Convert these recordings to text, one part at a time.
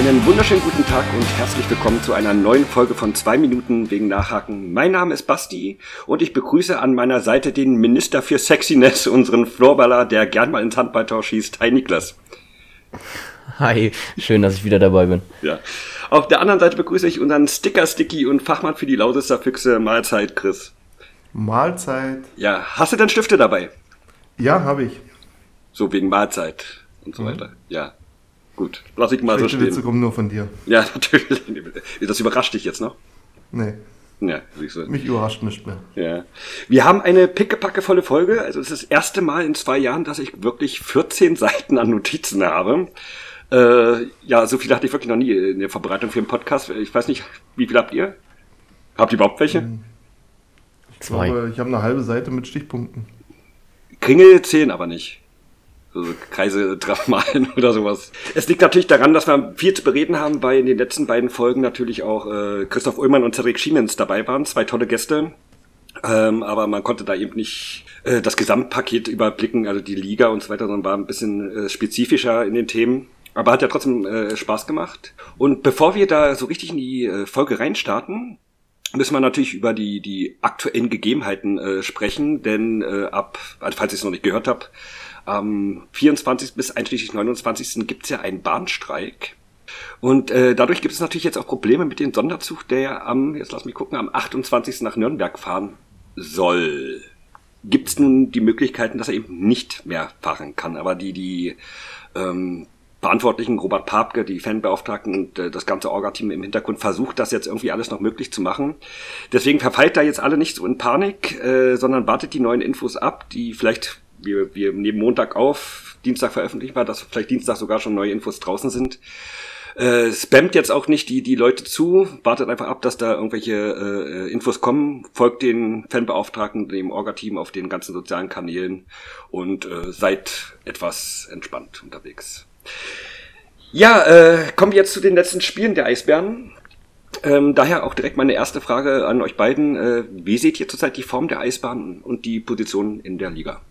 Einen wunderschönen guten Tag und herzlich willkommen zu einer neuen Folge von zwei Minuten wegen Nachhaken. Mein Name ist Basti und ich begrüße an meiner Seite den Minister für Sexiness, unseren Floorballer, der gern mal ins Handballtor schießt, Hi Niklas. Hi, schön, dass ich wieder dabei bin. Ja. Auf der anderen Seite begrüße ich unseren Sticker-Sticky und Fachmann für die Lausitzer Füchse, Mahlzeit, Chris. Mahlzeit. Ja, hast du denn Stifte dabei? Ja, habe ich. So wegen Mahlzeit und so mhm. weiter. Ja. Gut, lass ich mal Schlechte so stehen. Witze kommen nur von dir. Ja, natürlich. Das überrascht dich jetzt noch? Nee. Ja, siehst du. Mich überrascht nicht mehr. Ja. Wir haben eine pickepackevolle Folge. Also es ist das erste Mal in zwei Jahren, dass ich wirklich 14 Seiten an Notizen habe. Äh, ja, so viel hatte ich wirklich noch nie in der Vorbereitung für den Podcast. Ich weiß nicht, wie viel habt ihr? Habt ihr überhaupt welche? Hm. Ich Zwei. glaube, ich habe eine halbe Seite mit Stichpunkten. Kringel zählen aber nicht so Kreise malen oder sowas. Es liegt natürlich daran, dass wir viel zu bereden haben, weil in den letzten beiden Folgen natürlich auch äh, Christoph Ullmann und Cedric Schiemens dabei waren, zwei tolle Gäste. Ähm, aber man konnte da eben nicht äh, das Gesamtpaket überblicken, also die Liga und so weiter, sondern war ein bisschen äh, spezifischer in den Themen. Aber hat ja trotzdem äh, Spaß gemacht. Und bevor wir da so richtig in die äh, Folge reinstarten, müssen wir natürlich über die, die aktuellen Gegebenheiten äh, sprechen, denn äh, ab, also falls ihr es noch nicht gehört habt, am 24. bis einschließlich 29. gibt es ja einen Bahnstreik. Und äh, dadurch gibt es natürlich jetzt auch Probleme mit dem Sonderzug, der am, jetzt lass mich gucken, am 28. nach Nürnberg fahren soll. Gibt es nun die Möglichkeiten, dass er eben nicht mehr fahren kann. Aber die, die ähm, Verantwortlichen, Robert Papke, die Fanbeauftragten und äh, das ganze Orga-Team im Hintergrund versucht, das jetzt irgendwie alles noch möglich zu machen. Deswegen verfeilt da jetzt alle nicht so in Panik, äh, sondern wartet die neuen Infos ab, die vielleicht wir, wir nehmen Montag auf, Dienstag veröffentlichen wir, dass vielleicht Dienstag sogar schon neue Infos draußen sind. Äh, spammt jetzt auch nicht die, die Leute zu, wartet einfach ab, dass da irgendwelche äh, Infos kommen, folgt den Fanbeauftragten, dem Orga-Team auf den ganzen sozialen Kanälen und äh, seid etwas entspannt unterwegs. Ja, äh, kommen wir jetzt zu den letzten Spielen der Eisbären. Ähm, daher auch direkt meine erste Frage an euch beiden. Äh, wie seht ihr zurzeit die Form der Eisbahn und die Position in der Liga?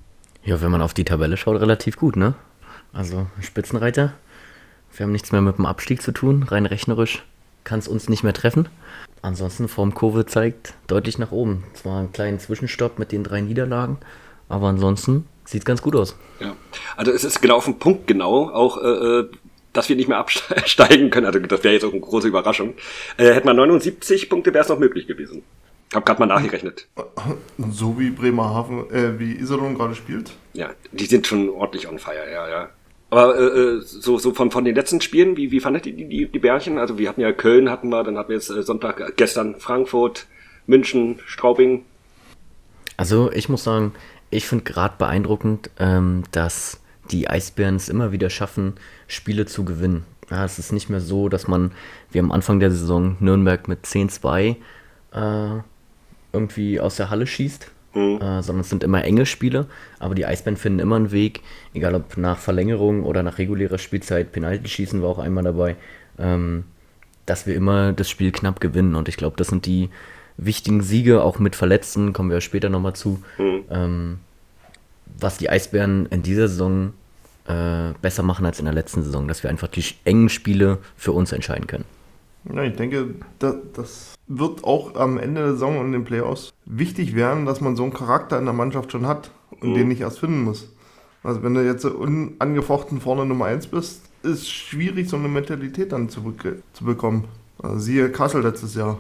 Ja, wenn man auf die Tabelle schaut, relativ gut, ne? Also Spitzenreiter. Wir haben nichts mehr mit dem Abstieg zu tun. Rein rechnerisch kann es uns nicht mehr treffen. Ansonsten Formkurve zeigt deutlich nach oben. Zwar einen kleinen Zwischenstopp mit den drei Niederlagen, aber ansonsten sieht es ganz gut aus. Ja, also es ist genau auf den Punkt genau, auch äh, äh dass wir nicht mehr absteigen können. Also das wäre jetzt auch eine große Überraschung. Äh, hätten wir 79 Punkte, wäre es noch möglich gewesen. Ich habe gerade mal nachgerechnet. So wie Bremerhaven, äh, wie Iserlohn gerade spielt? Ja, die sind schon ordentlich on fire, ja, ja. Aber äh, äh, so, so von, von den letzten Spielen, wie, wie fandet ihr die, die, die Bärchen? Also wir hatten ja Köln, hatten wir, dann hatten wir jetzt äh, Sonntag, äh, gestern Frankfurt, München, Straubing. Also ich muss sagen, ich finde gerade beeindruckend, ähm, dass die Eisbären es immer wieder schaffen, Spiele zu gewinnen. Ja, es ist nicht mehr so, dass man, wie am Anfang der Saison Nürnberg mit 10-2 äh, irgendwie aus der Halle schießt, mhm. äh, sondern es sind immer enge Spiele. Aber die Eisbären finden immer einen Weg, egal ob nach Verlängerung oder nach regulärer Spielzeit. Penalty-Schießen war auch einmal dabei, ähm, dass wir immer das Spiel knapp gewinnen. Und ich glaube, das sind die wichtigen Siege, auch mit Verletzten, kommen wir später nochmal zu. Mhm. Ähm, was die Eisbären in dieser Saison äh, besser machen als in der letzten Saison, dass wir einfach die engen Spiele für uns entscheiden können. Ja, ich denke, das, das wird auch am Ende der Saison und in den Playoffs wichtig werden, dass man so einen Charakter in der Mannschaft schon hat und mhm. den nicht erst finden muss. Also wenn du jetzt unangefochten vorne Nummer 1 bist, ist schwierig, so eine Mentalität dann zu, zu bekommen. Also siehe Kassel letztes Jahr.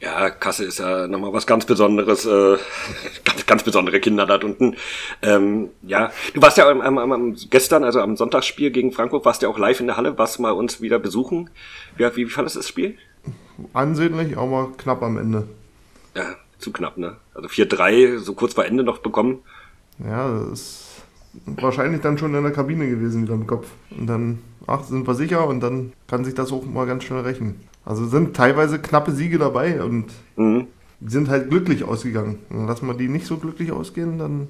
Ja, Kassel ist ja nochmal was ganz Besonderes, äh, ganz, ganz besondere Kinder da unten. Ähm, ja, du warst ja am, am, am, gestern, also am Sonntagsspiel gegen Frankfurt, warst ja auch live in der Halle, warst mal uns wieder besuchen. Wie, wie, wie fandest du das Spiel? Ansehnlich, aber knapp am Ende. Ja, zu knapp, ne? Also 4-3, so kurz vor Ende noch bekommen. Ja, das ist wahrscheinlich dann schon in der Kabine gewesen wieder im Kopf. Und dann, ach, sind wir sicher und dann kann sich das auch mal ganz schnell rächen. Also sind teilweise knappe Siege dabei und mhm. sind halt glücklich ausgegangen. Und lassen wir die nicht so glücklich ausgehen, dann.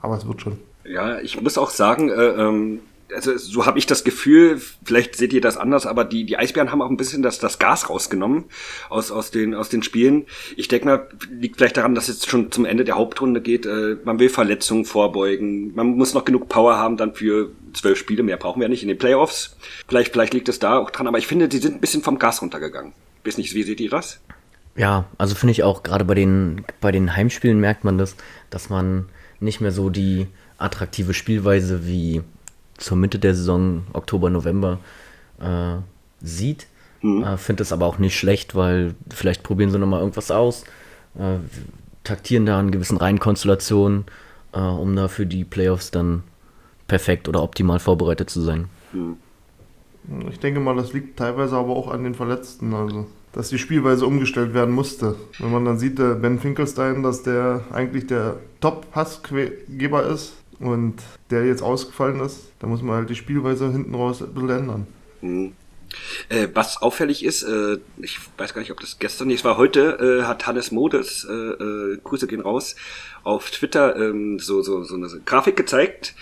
Aber es wird schon. Ja, ich muss auch sagen, äh, ähm, also so habe ich das Gefühl, vielleicht seht ihr das anders, aber die, die Eisbären haben auch ein bisschen das, das Gas rausgenommen aus, aus, den, aus den Spielen. Ich denke mal, liegt vielleicht daran, dass es schon zum Ende der Hauptrunde geht. Äh, man will Verletzungen vorbeugen. Man muss noch genug Power haben dann für zwölf Spiele. Mehr brauchen wir nicht in den Playoffs. Vielleicht, vielleicht liegt es da auch dran, aber ich finde, die sind ein bisschen vom Gas runtergegangen. Weiß nicht, wie seht ihr das? Ja, also finde ich auch, gerade bei den, bei den Heimspielen merkt man das, dass man nicht mehr so die attraktive Spielweise wie zur Mitte der Saison, Oktober, November, äh, sieht. Mhm. Äh, Finde es aber auch nicht schlecht, weil vielleicht probieren sie nochmal irgendwas aus, äh, taktieren da in gewissen Reihenkonstellationen, äh, um da für die Playoffs dann perfekt oder optimal vorbereitet zu sein. Mhm. Ich denke mal, das liegt teilweise aber auch an den Verletzten, also dass die Spielweise umgestellt werden musste. Wenn man dann sieht, der Ben Finkelstein, dass der eigentlich der Top-Passgeber ist, und der jetzt ausgefallen ist, da muss man halt die Spielweise hinten raus ein bisschen ändern. Mhm. Äh, was auffällig ist, äh, ich weiß gar nicht, ob das gestern, es war heute, äh, hat Hannes Modes, äh, äh, Grüße gehen raus, auf Twitter ähm, so, so, so eine Grafik gezeigt.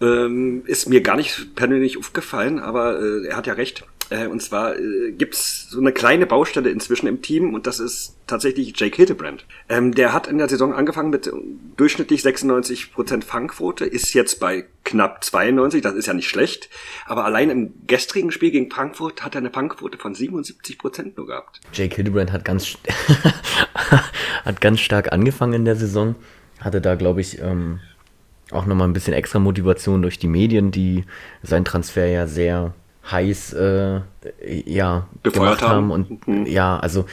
Ähm, ist mir gar nicht persönlich aufgefallen, aber äh, er hat ja recht. Äh, und zwar äh, gibt's so eine kleine Baustelle inzwischen im Team und das ist tatsächlich Jake Hildebrand. Ähm, der hat in der Saison angefangen mit durchschnittlich 96% Fangquote, ist jetzt bei knapp 92, das ist ja nicht schlecht. Aber allein im gestrigen Spiel gegen Frankfurt hat er eine Fangquote von 77% nur gehabt. Jake Hildebrand hat ganz, hat ganz stark angefangen in der Saison. Hatte da, glaube ich, ähm, auch nochmal ein bisschen extra Motivation durch die Medien, die seinen Transfer ja sehr heiß äh, ja, gemacht haben. haben. Und mhm. ja, also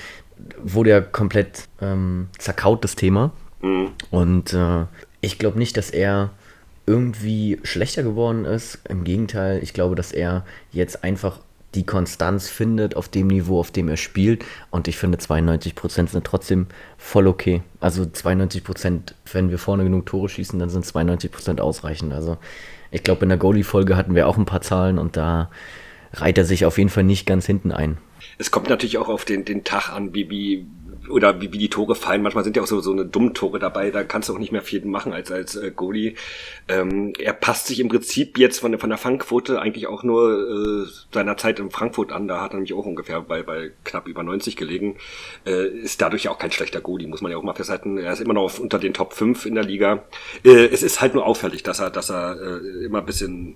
wurde ja komplett ähm, zerkaut, das Thema. Mhm. Und äh, ich glaube nicht, dass er irgendwie schlechter geworden ist. Im Gegenteil, ich glaube, dass er jetzt einfach die Konstanz findet auf dem Niveau, auf dem er spielt. Und ich finde, 92% sind trotzdem voll okay. Also 92%, wenn wir vorne genug Tore schießen, dann sind 92% ausreichend. Also ich glaube, in der Goalie-Folge hatten wir auch ein paar Zahlen und da reiht er sich auf jeden Fall nicht ganz hinten ein. Es kommt natürlich auch auf den, den Tag an, wie, wie, oder wie, wie die Tore fallen. Manchmal sind ja auch so, so eine dumme Tore dabei, da kannst du auch nicht mehr viel machen als, als äh, Goalie. Ähm, er passt sich im Prinzip jetzt von der, von der Fangquote eigentlich auch nur äh, seiner Zeit in Frankfurt an. Da hat er nämlich auch ungefähr bei, bei knapp über 90 gelegen. Äh, ist dadurch auch kein schlechter Goalie, muss man ja auch mal festhalten. Er ist immer noch unter den Top 5 in der Liga. Äh, es ist halt nur auffällig, dass er, dass er äh, immer ein bisschen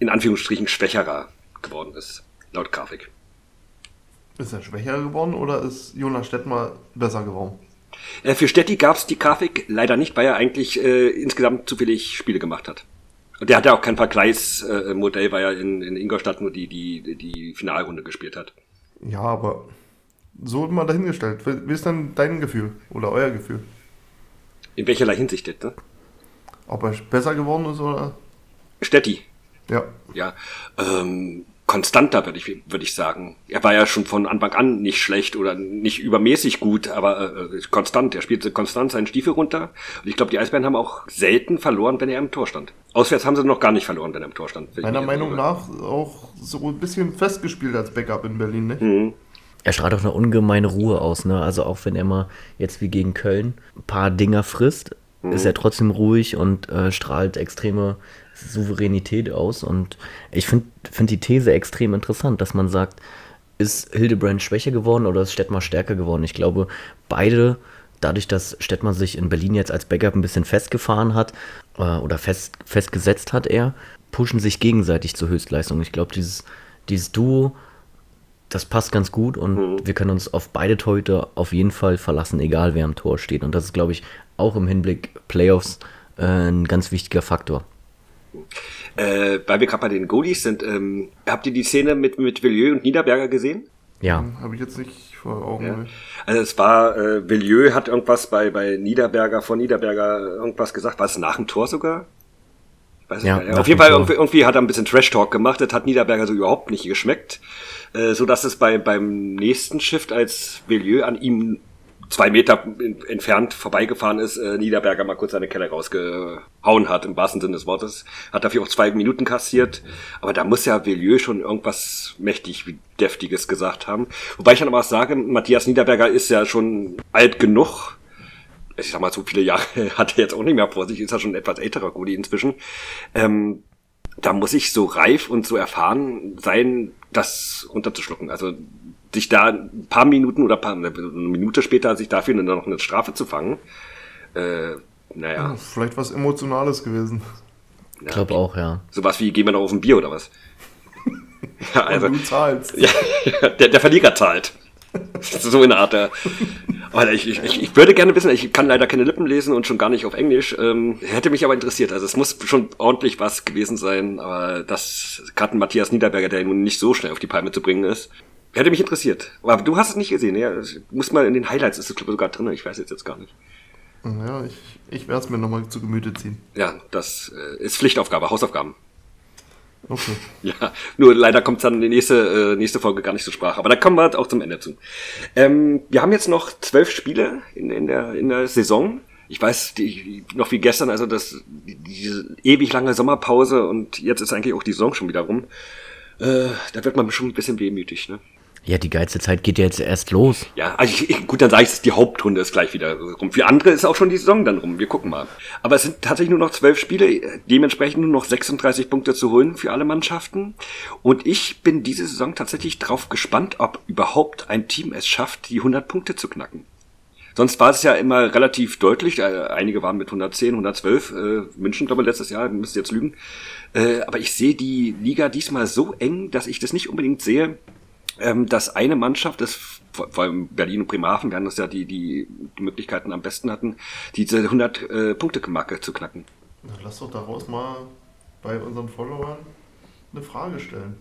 in Anführungsstrichen schwächerer geworden ist, laut Grafik. Ist er schwächer geworden oder ist Jonas Stettmer besser geworden? Äh, für Stetti gab es die Grafik leider nicht, weil er eigentlich äh, insgesamt zu viele Spiele gemacht hat. Und der hat ja auch kein Vergleichsmodell, äh, weil er in, in Ingolstadt nur die, die, die Finalrunde gespielt hat. Ja, aber so mal dahingestellt. Wie ist dann dein Gefühl oder euer Gefühl? In welcherlei Hinsicht jetzt, ne? Ob er besser geworden ist oder? Stetti. Ja. Ja. Ähm, konstanter, würde ich, würde ich sagen. Er war ja schon von Anfang an nicht schlecht oder nicht übermäßig gut, aber äh, konstant. Er spielte konstant seinen Stiefel runter. Und ich glaube, die Eisbären haben auch selten verloren, wenn er im Tor stand. Auswärts haben sie noch gar nicht verloren, wenn er im Tor stand. Meiner Meinung nach auch so ein bisschen festgespielt als Backup in Berlin, ne? Mhm. Er strahlt auch eine ungemeine Ruhe aus, ne? Also auch wenn er mal jetzt wie gegen Köln ein paar Dinger frisst, mhm. ist er trotzdem ruhig und äh, strahlt extreme Souveränität aus. Und ich finde find die These extrem interessant, dass man sagt, ist Hildebrand schwächer geworden oder ist Stettmar stärker geworden? Ich glaube, beide, dadurch, dass Stettmar sich in Berlin jetzt als Backup ein bisschen festgefahren hat äh, oder fest, festgesetzt hat, er, pushen sich gegenseitig zur Höchstleistung. Ich glaube, dieses, dieses Duo, das passt ganz gut und mhm. wir können uns auf beide Torhüter auf jeden Fall verlassen, egal wer am Tor steht. Und das ist, glaube ich, auch im Hinblick Playoffs äh, ein ganz wichtiger Faktor. Äh, weil wir gerade bei den Goalies sind, ähm, habt ihr die Szene mit, mit Villieu und Niederberger gesehen? Ja. Hm, Habe ich jetzt nicht vor Augen. Ja. Also es war, äh, Villieu hat irgendwas bei, bei Niederberger, von Niederberger irgendwas gesagt, war es nach dem Tor sogar? Weiß ja, nicht, ja. Auf jeden Fall irgendwie, irgendwie, hat er ein bisschen Trash-Talk gemacht, das hat Niederberger so überhaupt nicht geschmeckt, äh, so dass es bei, beim nächsten Shift, als Villieu an ihm zwei Meter entfernt vorbeigefahren ist, äh, Niederberger mal kurz seine Keller rausgehauen hat, im wahrsten Sinne des Wortes. Hat dafür auch zwei Minuten kassiert. Aber da muss ja Villieu schon irgendwas mächtig wie Deftiges gesagt haben. Wobei ich dann aber auch sage, Matthias Niederberger ist ja schon alt genug. Ich sag mal, so viele Jahre hat er jetzt auch nicht mehr vor sich, ist ja schon ein etwas älterer Gudi inzwischen. Ähm, da muss ich so reif und so erfahren sein, das runterzuschlucken. Also sich da ein paar Minuten oder paar, eine Minute später sich dafür noch eine Strafe zu fangen. Äh, naja. Ja, vielleicht was Emotionales gewesen. Ich glaube auch, ja. Sowas wie, gehen wir noch auf ein Bier oder was? ja, also, und du zahlst. Ja, der, der Verlierer zahlt. so in der Art. Der, aber ich, ich, ich würde gerne wissen, ich kann leider keine Lippen lesen und schon gar nicht auf Englisch. Ähm, hätte mich aber interessiert. Also es muss schon ordentlich was gewesen sein, aber das gerade Matthias Niederberger, der nun nicht so schnell auf die Palme zu bringen ist, hätte mich interessiert. Aber du hast es nicht gesehen, ja? Muss mal in den Highlights ist es glaube sogar drin. Ich weiß jetzt jetzt gar nicht. Ja, ich, ich werde es mir nochmal zu Gemüte ziehen. Ja, das äh, ist Pflichtaufgabe, Hausaufgaben. Okay. Ja, nur leider kommt dann die nächste, äh, nächste Folge gar nicht zur Sprache. Aber da kommen wir halt auch zum Ende zu. Ähm, wir haben jetzt noch zwölf Spiele in, in, der, in der Saison. Ich weiß die, noch wie gestern, also das, die, diese ewig lange Sommerpause und jetzt ist eigentlich auch die Saison schon wieder rum. Äh, da wird man schon ein bisschen wehmütig, ne? Ja, die geilste Zeit geht jetzt erst los. Ja, also ich, ich, gut, dann sage ich, die Hauptrunde ist gleich wieder rum. Für andere ist auch schon die Saison dann rum. Wir gucken mal. Aber es sind tatsächlich nur noch zwölf Spiele, dementsprechend nur noch 36 Punkte zu holen für alle Mannschaften. Und ich bin diese Saison tatsächlich drauf gespannt, ob überhaupt ein Team es schafft, die 100 Punkte zu knacken. Sonst war es ja immer relativ deutlich. Äh, einige waren mit 110, 112. Äh, München, glaube ich, letztes Jahr, müsst jetzt lügen. Äh, aber ich sehe die Liga diesmal so eng, dass ich das nicht unbedingt sehe, ähm, dass eine Mannschaft, das vor, allem Berlin und Bremerhaven werden das ja die, die Möglichkeiten am besten hatten, diese 100 äh, Punkte Marke zu knacken. Na, lass doch daraus mal bei unseren Followern eine Frage stellen.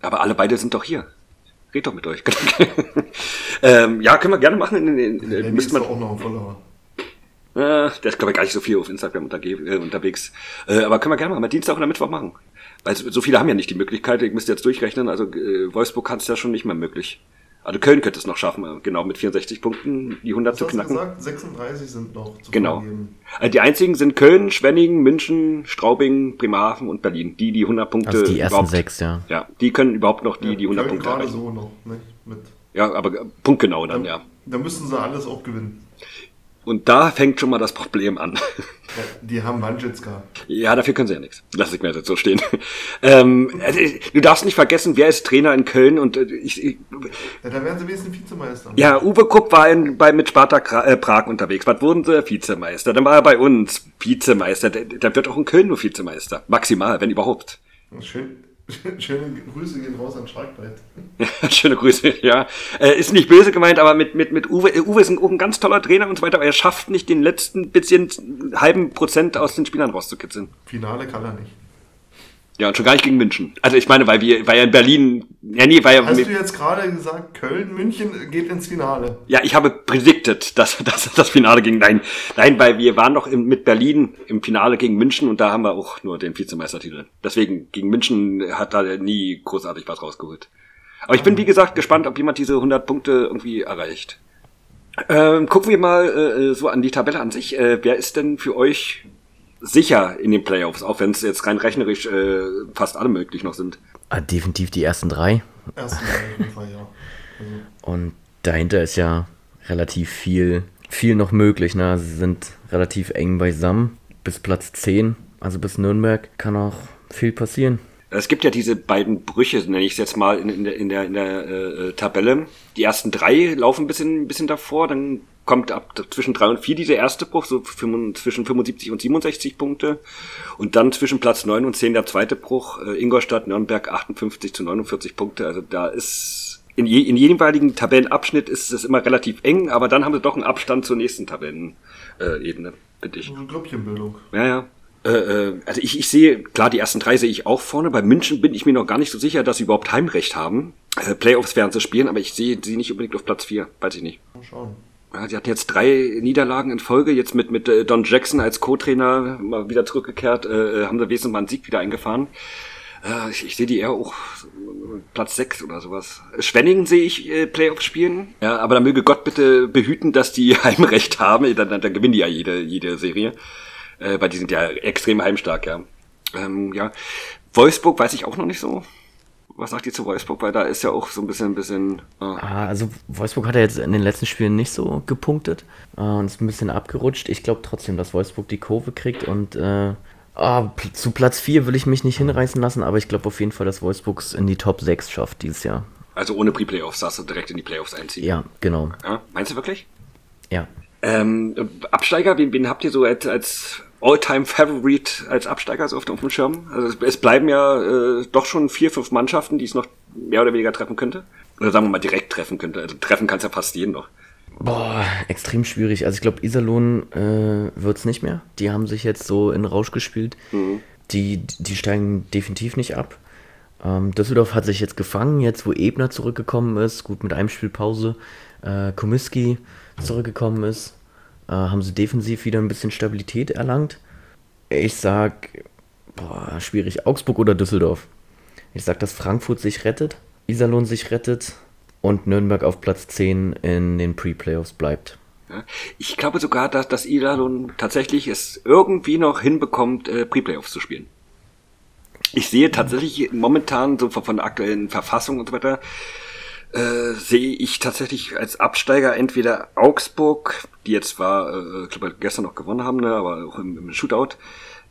Aber alle beide sind doch hier. Red doch mit euch. ähm, ja, können wir gerne machen. In, in, in, ja, müsste man auch noch ein Follower. Äh, der ist, glaube ich, gar nicht so viel auf Instagram äh, unterwegs. Äh, aber können wir gerne mal Dienstag oder Mittwoch machen. Weil so viele haben ja nicht die Möglichkeit, ich müsste jetzt durchrechnen, also äh, Wolfsburg kann es ja schon nicht mehr möglich. Also Köln könnte es noch schaffen, äh, genau mit 64 Punkten die 100 Was zu knacken. Du gesagt? 36 sind noch zu Genau. Vergeben. Also die einzigen sind Köln, Schwenningen, München, Straubing, Bremerhaven und Berlin. Die, die 100 Punkte Also die ersten sechs, ja. Ja, die können überhaupt noch die, ja, die 100 Köln Punkte gerade erreichen. so noch, nicht? Mit ja, aber punktgenau dann, dann, ja. Da müssen sie alles auch gewinnen. Und da fängt schon mal das Problem an. Ja, die haben Wanschitska. Ja, dafür können sie ja nichts. Lass ich mir jetzt so stehen. Ähm, also, du darfst nicht vergessen, wer ist Trainer in Köln und äh, ich, ich Ja, da werden sie wenigstens Vizemeister. Ja, Uwe Kupp war in, bei, mit Sparta äh, Prag unterwegs. Was wurden sie? Vizemeister. Dann war er bei uns Vizemeister. Da wird auch in Köln nur Vizemeister. Maximal, wenn überhaupt. Schön, Schöne Grüße gehen raus an Schalkbreit. schöne Grüße, ja. Äh, ist nicht böse gemeint, aber mit, mit, mit Uwe, Uwe ist ein, ein ganz toller Trainer und so weiter, aber er schafft nicht den letzten bisschen halben Prozent aus den Spielern rauszukitzeln. Finale kann er nicht. Ja, und schon gar nicht gegen München. Also ich meine, weil wir, weil ja in Berlin, ja nee, weil ja. Hast du jetzt gerade gesagt, Köln, München geht ins Finale? Ja, ich habe predicted, dass, dass das Finale ging. Nein, nein, weil wir waren noch im, mit Berlin im Finale gegen München und da haben wir auch nur den Vizemeistertitel. Deswegen, gegen München hat da nie großartig was rausgeholt. Aber ich bin, wie gesagt, gespannt, ob jemand diese 100 Punkte irgendwie erreicht. Ähm, gucken wir mal äh, so an die Tabelle an sich. Äh, wer ist denn für euch sicher in den Playoffs, auch wenn es jetzt rein rechnerisch äh, fast alle möglich noch sind. Ah, definitiv die ersten drei. Ersten drei auf jeden Fall, ja. Also. Und dahinter ist ja relativ viel, viel noch möglich. Ne? Sie sind relativ eng beisammen. Bis Platz 10, also bis Nürnberg, kann auch viel passieren. Es gibt ja diese beiden Brüche, nenne ich es jetzt mal, in, in der, in der, in der äh, Tabelle. Die ersten drei laufen ein bisschen, ein bisschen davor, dann kommt ab zwischen drei und vier dieser erste Bruch, so zwischen 75 und 67 Punkte. Und dann zwischen Platz neun und zehn der zweite Bruch, äh, Ingolstadt, Nürnberg 58 zu 49 Punkte. Also da ist in, je, in jedem jeweiligen Tabellenabschnitt ist es immer relativ eng, aber dann haben sie doch einen Abstand zur nächsten Tabellenebene, äh, bitte ich. Also Grüppchenbildung. Ja, ja. Äh, äh, also ich, ich sehe, klar, die ersten drei sehe ich auch vorne. Bei München bin ich mir noch gar nicht so sicher, dass sie überhaupt Heimrecht haben. Äh, Playoffs werden sie spielen, aber ich sehe sie nicht unbedingt auf Platz vier, weiß ich nicht. Mal schauen. Ja, die hatten jetzt drei Niederlagen in Folge, jetzt mit, mit äh, Don Jackson als Co-Trainer mal wieder zurückgekehrt, äh, haben sie wesentlich mal einen Sieg wieder eingefahren. Äh, ich, ich sehe die eher auch Platz sechs oder sowas. Schwenningen sehe ich äh, Playoffs spielen. Ja, aber da möge Gott bitte behüten, dass die Heimrecht haben. Dann, dann, dann gewinnen die ja jede, jede Serie. Äh, weil die sind ja extrem heimstark, ja. Ähm, ja. Wolfsburg weiß ich auch noch nicht so was sagt ihr zu Wolfsburg? Weil da ist ja auch so ein bisschen, ein bisschen. Ah, also Wolfsburg hat ja jetzt in den letzten Spielen nicht so gepunktet äh, und ist ein bisschen abgerutscht. Ich glaube trotzdem, dass Wolfsburg die Kurve kriegt und äh, pl- zu Platz 4 will ich mich nicht hinreißen lassen, aber ich glaube auf jeden Fall, dass Wolfsburg es in die Top 6 schafft dieses Jahr. Also ohne Pre-Playoffs, sagst du direkt in die Playoffs einziehen. Ja, genau. Ja, meinst du wirklich? Ja. Ähm, Absteiger, wen, wen habt ihr so als, als All-Time-Favorite als Absteiger so auf dem Schirm? Also es, bleiben ja äh, doch schon vier, fünf Mannschaften, die es noch mehr oder weniger treffen könnte. Oder sagen wir mal direkt treffen könnte. Also treffen kann es ja fast jeden noch. Boah, extrem schwierig. Also ich glaube, Iserlohn äh, wird es nicht mehr. Die haben sich jetzt so in Rausch gespielt. Die, die steigen definitiv nicht ab. Ähm, Düsseldorf hat sich jetzt gefangen, jetzt wo Ebner zurückgekommen ist, gut mit einem Spielpause, äh, Komiski zurückgekommen ist, äh, haben sie defensiv wieder ein bisschen Stabilität erlangt. Ich sag, boah, schwierig, Augsburg oder Düsseldorf. Ich sag, dass Frankfurt sich rettet, Iserlohn sich rettet und Nürnberg auf Platz 10 in den Pre-Playoffs bleibt. Ich glaube sogar, dass, dass Iserlohn tatsächlich es irgendwie noch hinbekommt, äh, Pre-Playoffs zu spielen. Ich sehe tatsächlich momentan so von der aktuellen Verfassung und so weiter, äh, sehe ich tatsächlich als Absteiger entweder Augsburg, die jetzt zwar, äh, ich glaube, gestern noch gewonnen haben, ne, aber auch im, im Shootout,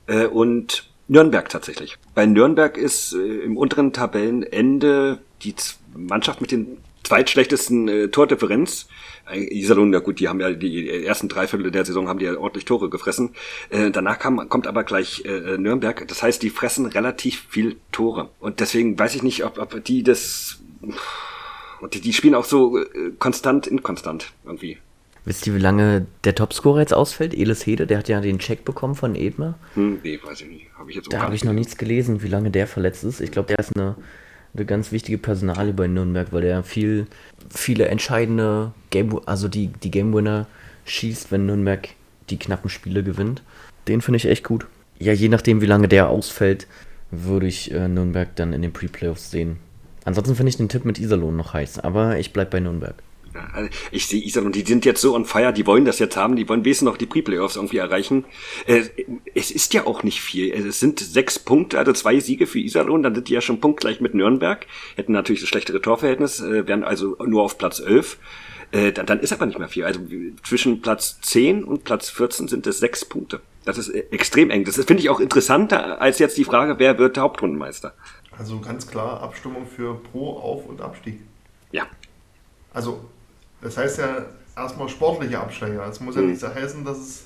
äh, und Nürnberg tatsächlich. Bei Nürnberg ist äh, im unteren Tabellenende die Z Mannschaft mit den zweitschlechtesten äh, Tordifferenz. Äh, Iserlohn, ja gut, die haben ja die ersten drei Viertel der Saison haben die ja ordentlich Tore gefressen. Äh, danach kam, kommt aber gleich äh, Nürnberg. Das heißt, die fressen relativ viel Tore. Und deswegen weiß ich nicht, ob, ob die das und die, die spielen auch so äh, konstant, inkonstant irgendwie. Wisst ihr, wie lange der Topscorer jetzt ausfällt? Elis Hede, der hat ja den Check bekommen von Edmer. Hm, nee, weiß ich nicht. Habe ich jetzt Da habe ich noch nichts gelesen, wie lange der verletzt ist. Ich glaube, der ist eine, eine ganz wichtige Personalie bei Nürnberg, weil der viel, viele entscheidende Game, also die, die Game Winner schießt, wenn Nürnberg die knappen Spiele gewinnt. Den finde ich echt gut. Ja, je nachdem, wie lange der ausfällt, würde ich äh, Nürnberg dann in den Pre-Playoffs sehen. Ansonsten finde ich den Tipp mit Iserlohn noch heiß, aber ich bleib bei Nürnberg. Ja, also ich sehe Iserlohn, die sind jetzt so on fire, die wollen das jetzt haben, die wollen wesentlich noch die Pre-Playoffs irgendwie erreichen. Äh, es ist ja auch nicht viel. Es sind sechs Punkte, also zwei Siege für Iserlohn, dann sind die ja schon punktgleich mit Nürnberg, hätten natürlich das schlechtere Torverhältnis, äh, wären also nur auf Platz 11. Äh, dann, ist aber nicht mehr viel. Also zwischen Platz 10 und Platz 14 sind es sechs Punkte. Das ist extrem eng. Das finde ich auch interessanter als jetzt die Frage, wer wird Hauptrundenmeister. Also ganz klar Abstimmung für Pro, Auf- und Abstieg. Ja. Also, das heißt ja erstmal sportliche Absteiger. Das muss ja nicht so heißen, dass es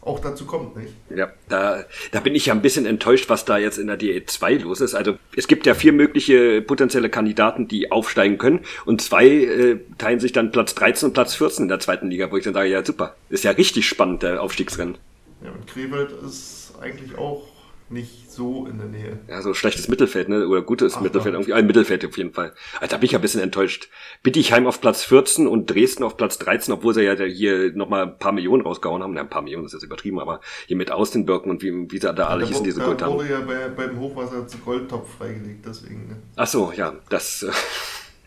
auch dazu kommt, nicht? Ja, da, da bin ich ja ein bisschen enttäuscht, was da jetzt in der DE2 los ist. Also es gibt ja vier mögliche potenzielle Kandidaten, die aufsteigen können und zwei äh, teilen sich dann Platz 13 und Platz 14 in der zweiten Liga, wo ich dann sage, ja super, ist ja richtig spannend, der Aufstiegsrennen. Ja, und Krefeld ist eigentlich auch nicht so in der Nähe. Ja, so schlechtes Mittelfeld, ne? Oder gutes Ach, Mittelfeld, irgendwie ein Mittelfeld auf jeden Fall. Also da bin ich ja ein bisschen enttäuscht. Bittigheim auf Platz 14 und Dresden auf Platz 13, obwohl sie ja hier nochmal ein paar Millionen rausgehauen haben. Ja, ein paar Millionen ist jetzt übertrieben, aber hier mit Austin-Birken und wie, wie sie da alle hießen, diese Gold haben. wurde ja bei, beim Hochwasser zu Goldtopf freigelegt, deswegen ne? Ach so, ja, das, äh,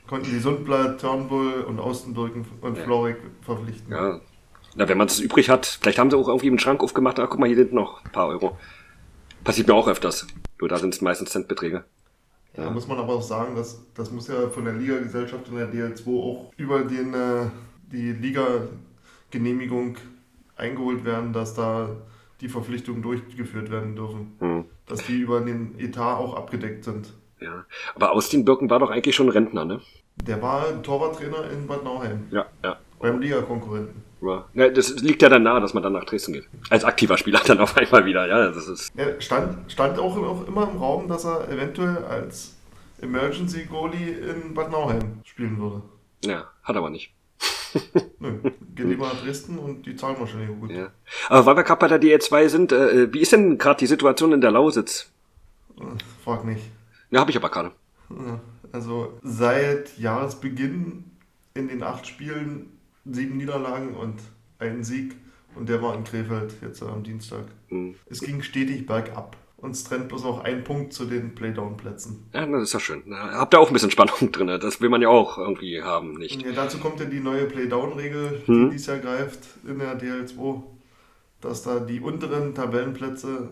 konnten die Sundblatt, Turnbull und Austenbirken und Ja. Florek verpflichten. ja. Na, wenn man es übrig hat, vielleicht haben sie auch irgendwie einen Schrank aufgemacht, ach guck mal, hier sind noch ein paar Euro. Passiert mir auch öfters. Nur da sind es meistens Centbeträge. Da muss man aber auch sagen, dass das muss ja von der Liga-Gesellschaft in der DL2 auch über den, äh, die Liga-Genehmigung eingeholt werden, dass da die Verpflichtungen durchgeführt werden dürfen. Hm. Dass die über den Etat auch abgedeckt sind. Ja. Aber Austin Birken war doch eigentlich schon Rentner, ne? Der war Torwarttrainer in Bad Nauheim, Ja, ja. beim Liga-Konkurrenten. Ja, Ja, das liegt ja dann nahe, dass man dann nach Dresden geht. Als aktiver Spieler dann auf einmal wieder, ja. Das ist. Er stand, stand auch, auch immer im Raum, dass er eventuell als Emergency Goalie in Bad Nauheim spielen würde. Ja, hat aber nicht. Nö, geht lieber nach Dresden und die zahlen wahrscheinlich gut. Ja. Aber weil wir gerade bei der DL2 sind, äh, wie ist denn gerade die Situation in der Lausitz? Äh, Frag nicht. Ja, habe ich aber gerade. Ja, Also seit Jahresbeginn in den acht Spielen sieben Niederlagen und einen Sieg. Und der war in Krefeld jetzt am Dienstag. Hm. Es ging stetig bergab. Uns trennt bloß noch ein Punkt zu den Playdown-Plätzen. Ja, das ist ja schön. Na, Habt ihr auch ein bisschen Spannung drin? Das will man ja auch irgendwie haben, nicht? Ja, dazu kommt ja die neue Playdown-Regel, die dieses Jahr greift in der DL2, dass da die unteren Tabellenplätze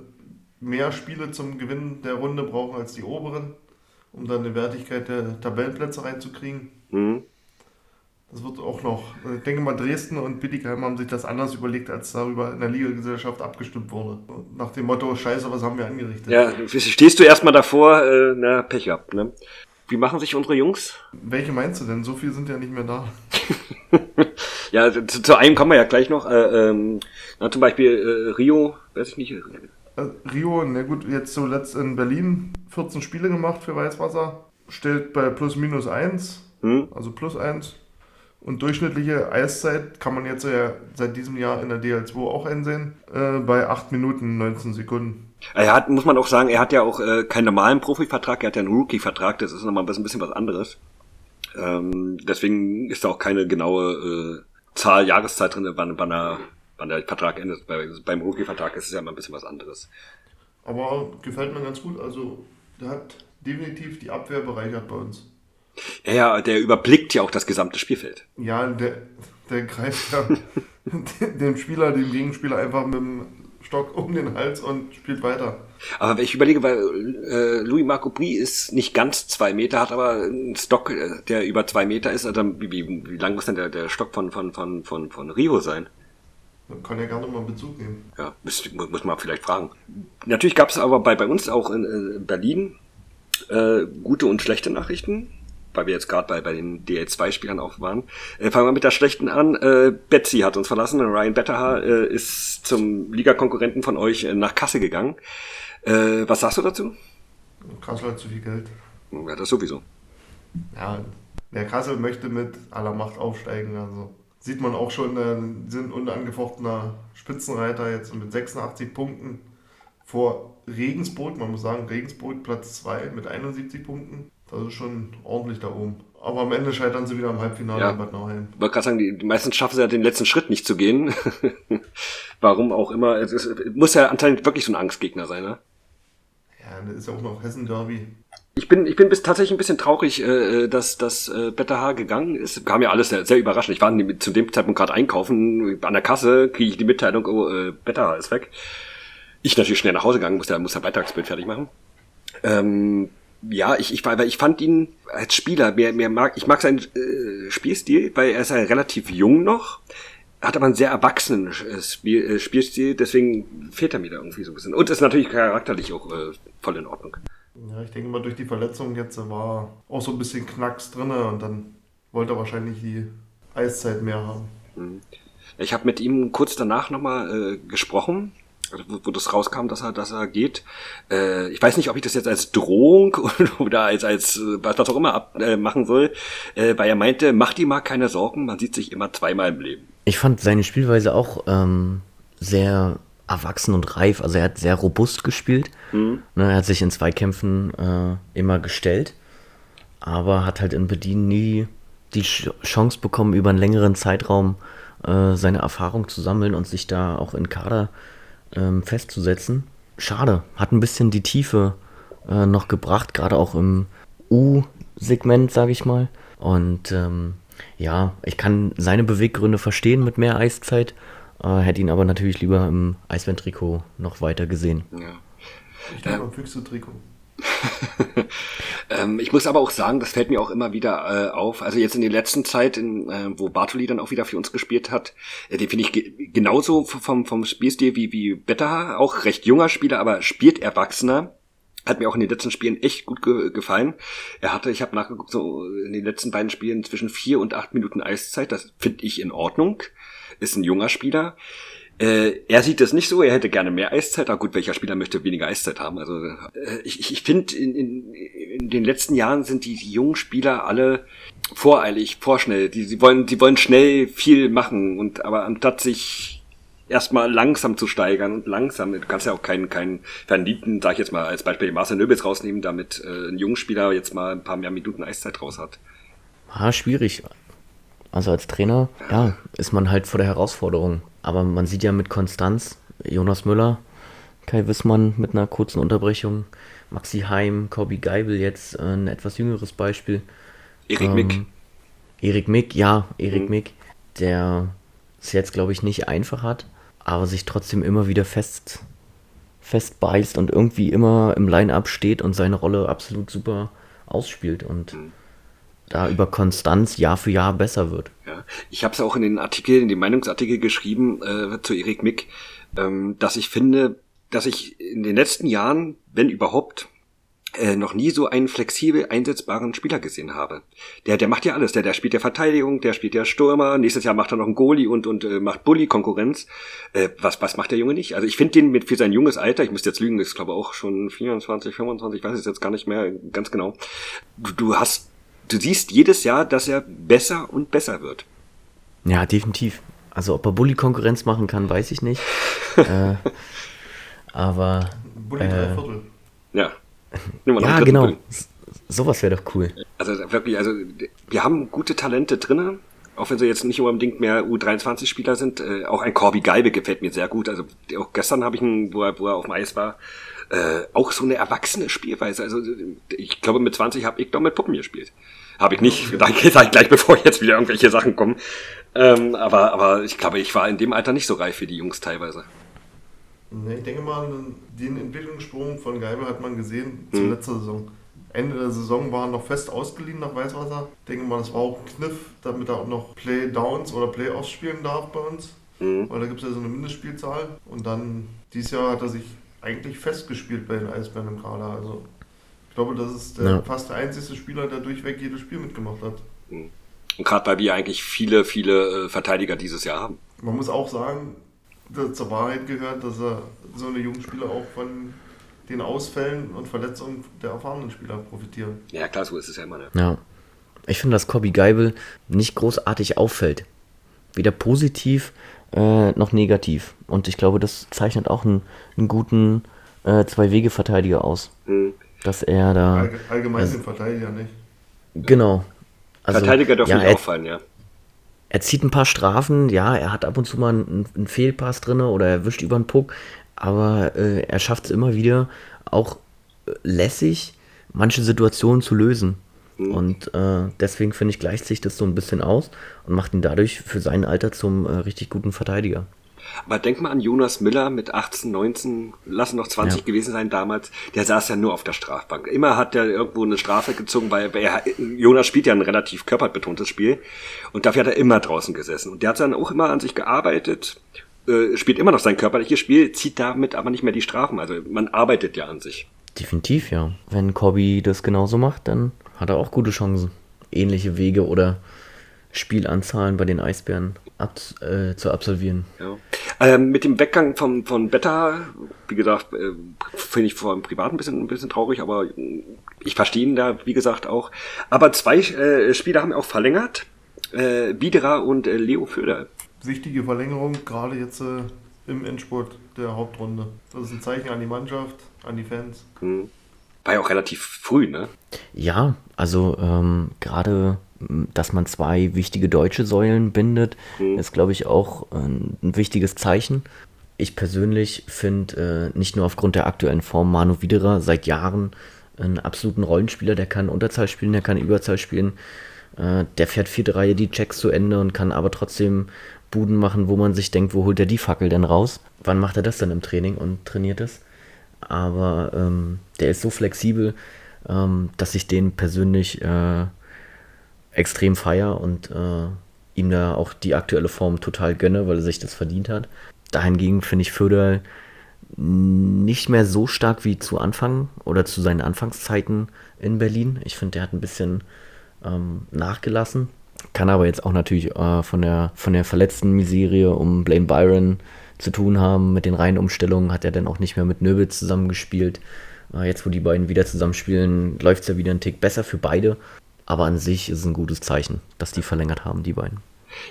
mehr Spiele zum Gewinnen der Runde brauchen als die oberen, um dann eine Wertigkeit der Tabellenplätze reinzukriegen. Hm. Das wird auch noch, ich denke mal, Dresden und Bittigheim haben sich das anders überlegt, als darüber in der Liga-Gesellschaft abgestimmt wurde. Nach dem Motto, scheiße, was haben wir angerichtet? Ja, stehst du erstmal davor, äh, na, Pech gehabt, ne? Wie machen sich unsere Jungs? Welche meinst du denn? So viele sind ja nicht mehr da. ja, zu, zu, einem kommen wir ja gleich noch. Äh, ähm, na, zum Beispiel äh, Rio, weiß ich nicht. Äh, Rio, na gut, jetzt zuletzt in Berlin 14 Spiele gemacht für Weißwasser. Steht bei plus minus 1, hm? also plus 1. Und durchschnittliche Eiszeit kann man jetzt ja seit diesem Jahr in der DL2 auch einsehen, äh, bei 8 Minuten 19 Sekunden. Er hat, muss man auch sagen, er hat ja auch äh, keinen normalen Profivertrag, er hat ja einen Rookie-Vertrag, das ist nochmal ein bisschen was anderes. Ähm, deswegen ist da auch keine genaue äh, Zahl, Jahreszeit drin, wann, wann, er, wann der Vertrag endet. Bei, beim Rookie-Vertrag ist es ja immer ein bisschen was anderes. Aber gefällt mir ganz gut. Also, der hat definitiv die Abwehr bereichert bei uns. Ja, ja, der überblickt ja auch das gesamte Spielfeld. Ja, der, der greift ja dem Spieler, dem Gegenspieler einfach mit dem Stock um den Hals und spielt weiter. Aber wenn ich überlege, weil äh, Louis Marco Brie ist nicht ganz zwei Meter, hat aber einen Stock, äh, der über zwei Meter ist. Also wie, wie, wie lang muss denn der, der Stock von, von, von, von, von Rio sein? Man kann ja gerne mal Bezug nehmen. Ja, muss, muss man vielleicht fragen. Natürlich gab es aber bei, bei uns auch in, in Berlin äh, gute und schlechte Nachrichten weil wir jetzt gerade bei, bei den DL2-Spielern auch waren. Äh, fangen wir mit der schlechten an. Äh, Betsy hat uns verlassen. Ryan Betterhaar äh, ist zum Ligakonkurrenten von euch äh, nach Kasse gegangen. Äh, was sagst du dazu? Kassel hat zu viel Geld. Ja, das sowieso. Ja, der Kassel möchte mit aller Macht aufsteigen. Also sieht man auch schon, äh, sind unangefochtener Spitzenreiter jetzt mit 86 Punkten vor Regensburg. Man muss sagen, Regensburg Platz 2 mit 71 Punkten. Das ist schon ordentlich da oben. Aber am Ende scheitern sie wieder im Halbfinale ja. in Bad Nauheim. Ich wollte gerade sagen, die, die meisten schaffen es ja den letzten Schritt nicht zu gehen. Warum auch immer. Es, es muss ja anscheinend wirklich so ein Angstgegner sein, ne? Ja, das ist ja auch noch Hessen-Derby. Ich bin, ich bin bis tatsächlich ein bisschen traurig, äh, dass, dass äh, Betterhaar gegangen ist. Kam ja alles sehr, sehr überraschend. Ich war zu dem Zeitpunkt gerade einkaufen. An der Kasse kriege ich die Mitteilung, oh, äh, Betterhaar ist weg. Ich natürlich schnell nach Hause gegangen, muss ja, muss ja Beitragsbild fertig machen. Ähm, ja, ich, ich, weil ich fand ihn als Spieler, mehr, mehr mag, ich mag seinen äh, Spielstil, weil er ist ja relativ jung noch, hat aber einen sehr erwachsenen äh, Spiel, äh, Spielstil, deswegen fehlt er mir da irgendwie so ein bisschen. Und ist natürlich charakterlich auch äh, voll in Ordnung. Ja, ich denke mal, durch die Verletzung jetzt war auch so ein bisschen Knacks drin und dann wollte er wahrscheinlich die Eiszeit mehr haben. Mhm. Ich habe mit ihm kurz danach nochmal äh, gesprochen wo, wo das rauskam, dass er, dass er geht. Äh, ich weiß nicht, ob ich das jetzt als Drohung oder als, als was auch immer ab, äh, machen soll, äh, weil er meinte, mach dir mal keine Sorgen, man sieht sich immer zweimal im Leben. Ich fand seine Spielweise auch ähm, sehr erwachsen und reif. Also er hat sehr robust gespielt. Mhm. Ne, er hat sich in Zweikämpfen äh, immer gestellt, aber hat halt in Bedien nie die Chance bekommen, über einen längeren Zeitraum äh, seine Erfahrung zu sammeln und sich da auch in Kader ähm, festzusetzen. Schade, hat ein bisschen die Tiefe äh, noch gebracht, gerade auch im U-Segment, sage ich mal. Und ähm, ja, ich kann seine Beweggründe verstehen mit mehr Eiszeit, äh, hätte ihn aber natürlich lieber im Eisbären-Trikot noch weiter gesehen. Ja. Ich glaube, am Füchse-Trikot. ähm, ich muss aber auch sagen, das fällt mir auch immer wieder äh, auf. Also jetzt in der letzten Zeit, in, äh, wo Bartoli dann auch wieder für uns gespielt hat, äh, den finde ich ge genauso vom, vom Spielstil wie, wie Better, auch recht junger Spieler, aber spielt erwachsener. Hat mir auch in den letzten Spielen echt gut ge gefallen. Er hatte, ich habe nachgeguckt, so in den letzten beiden Spielen zwischen vier und acht Minuten Eiszeit. Das finde ich in Ordnung. Ist ein junger Spieler. Äh, er sieht das nicht so, er hätte gerne mehr Eiszeit. Aber gut, welcher Spieler möchte weniger Eiszeit haben? Also äh, ich, ich finde, in, in, in den letzten Jahren sind die, die jungen Spieler alle voreilig, vorschnell. Die, sie wollen, die wollen schnell viel machen und aber anstatt sich erstmal langsam zu steigern und langsam, du kannst ja auch keinen, keinen Verliebten, sag ich jetzt mal als Beispiel Marcel Nöbels rausnehmen, damit äh, ein junger Spieler jetzt mal ein paar mehr Minuten Eiszeit raus hat. Ah, schwierig. Also als Trainer, ja, ist man halt vor der Herausforderung. Aber man sieht ja mit Konstanz, Jonas Müller, Kai Wissmann mit einer kurzen Unterbrechung, Maxi Heim, Kobi Geibel jetzt äh, ein etwas jüngeres Beispiel. Erik ähm, Mick. Erik Mick, ja, Erik mhm. Mick, der es jetzt, glaube ich, nicht einfach hat, aber sich trotzdem immer wieder fest, fest beißt und irgendwie immer im Line-Up steht und seine Rolle absolut super ausspielt und mhm. Da über Konstanz Jahr für Jahr besser wird. Ja. Ich habe es auch in den Artikel, in den Meinungsartikel geschrieben äh, zu Erik Mick, ähm, dass ich finde, dass ich in den letzten Jahren, wenn überhaupt, äh, noch nie so einen flexibel einsetzbaren Spieler gesehen habe. Der, der macht ja alles. Der, der spielt ja Verteidigung, der spielt ja Stürmer. Nächstes Jahr macht er noch einen Goalie und, und äh, macht Bully-Konkurrenz. Äh, was, was macht der Junge nicht? Also ich finde den mit für sein junges Alter, ich müsste jetzt lügen, ist glaube auch schon 24, 25, ich weiß es jetzt gar nicht mehr ganz genau. Du, du hast, du siehst jedes Jahr, dass er besser und besser wird. Ja, definitiv. Also ob er Bully-Konkurrenz machen kann, weiß ich nicht. äh, aber. Bulli äh, drei Viertel. Ja. Ja, genau. Sowas wäre doch cool. Also wirklich, also wir haben gute Talente drinnen, auch wenn sie jetzt nicht unbedingt mehr U23-Spieler sind. Äh, auch ein Corby Galbe gefällt mir sehr gut. Also auch gestern habe ich ihn, wo er, wo er auf dem Eis war, äh, auch so eine erwachsene Spielweise. Also ich glaube, mit 20 habe ich doch mit Puppen gespielt. Habe ich nicht. Danke, sage ich gleich, bevor jetzt wieder irgendwelche Sachen kommen. Ähm, aber, aber ich glaube, ich war in dem Alter nicht so reif wie die Jungs teilweise. Nee, ich denke mal, den Entwicklungssprung von Geibel hat man gesehen zur mhm. letzten Saison. Ende der Saison war er noch fest ausgeliehen nach Weißwasser. Ich denke mal, das war auch ein Kniff, damit er auch noch Playdowns oder Playoffs spielen darf bei uns. Mhm. Weil da gibt es ja so eine Mindestspielzahl. Und dann, dieses Jahr hat er sich eigentlich festgespielt bei den Eisbären im Kader. Also glaube, das ist der, ja. fast der einzige Spieler, der durchweg jedes Spiel mitgemacht hat. Und gerade weil wir eigentlich viele, viele äh, Verteidiger dieses Jahr haben. Man muss auch sagen, dass zur Wahrheit gehört, dass er so eine Jugendspieler auch von den Ausfällen und Verletzungen der erfahrenen Spieler profitieren. Ja, klar, so ist es ja immer. Ne? Ja. Ich finde, dass Kobi Geibel nicht großartig auffällt. Weder positiv äh, noch negativ. Und ich glaube, das zeichnet auch einen, einen guten äh, Zwei-Wege-Verteidiger aus. Mhm. Dass er da. allgemein also, den Verteidiger nicht. Genau. Also, Verteidiger dürfen ja, nicht auffallen, ja. Er zieht ein paar Strafen, ja, er hat ab und zu mal einen, einen Fehlpass drin oder er wischt über den Puck, aber äh, er schafft es immer wieder, auch äh, lässig manche Situationen zu lösen. Mhm. Und äh, deswegen finde ich, gleicht sich das so ein bisschen aus und macht ihn dadurch für sein Alter zum äh, richtig guten Verteidiger. Aber denk mal an Jonas Miller mit 18, 19, lassen noch 20 ja. gewesen sein damals. Der saß ja nur auf der Strafbank. Immer hat er irgendwo eine Strafe gezogen, weil er, Jonas spielt ja ein relativ körperbetontes Spiel. Und dafür hat er immer draußen gesessen. Und der hat dann auch immer an sich gearbeitet, äh, spielt immer noch sein körperliches Spiel, zieht damit aber nicht mehr die Strafen. Also man arbeitet ja an sich. Definitiv, ja. Wenn Corby das genauso macht, dann hat er auch gute Chancen. Ähnliche Wege oder Spielanzahlen bei den Eisbären ab, äh, zu absolvieren. Ja. Ähm, mit dem Weggang von, von Beta, wie gesagt, äh, finde ich vor allem privat ein bisschen, ein bisschen traurig, aber ich verstehe ihn da, wie gesagt, auch. Aber zwei äh, Spieler haben auch verlängert. Äh, Biederer und äh, Leo Föder. Wichtige Verlängerung, gerade jetzt äh, im Endspurt der Hauptrunde. Das ist ein Zeichen an die Mannschaft, an die Fans. Hm. War ja auch relativ früh, ne? Ja, also ähm, gerade dass man zwei wichtige deutsche Säulen bindet, mhm. ist, glaube ich, auch ein, ein wichtiges Zeichen. Ich persönlich finde äh, nicht nur aufgrund der aktuellen Form Manu Widerer seit Jahren einen absoluten Rollenspieler, der kann Unterzahl spielen, der kann Überzahl spielen, äh, der fährt vierte Reihe die Checks zu Ende und kann aber trotzdem Buden machen, wo man sich denkt, wo holt er die Fackel denn raus? Wann macht er das dann im Training und trainiert es? Aber ähm, der ist so flexibel, ähm, dass ich den persönlich äh, extrem feier und äh, ihm da auch die aktuelle Form total gönne, weil er sich das verdient hat. Dahingegen finde ich Föder nicht mehr so stark wie zu Anfang oder zu seinen Anfangszeiten in Berlin. Ich finde, der hat ein bisschen ähm, nachgelassen. Kann aber jetzt auch natürlich äh, von, der, von der verletzten Miserie um Blaine Byron zu tun haben. Mit den Reihenumstellungen hat er dann auch nicht mehr mit Nöbel zusammengespielt. Äh, jetzt, wo die beiden wieder zusammenspielen, läuft es ja wieder einen Tick besser für beide. Aber an sich ist es ein gutes Zeichen, dass die verlängert haben, die beiden.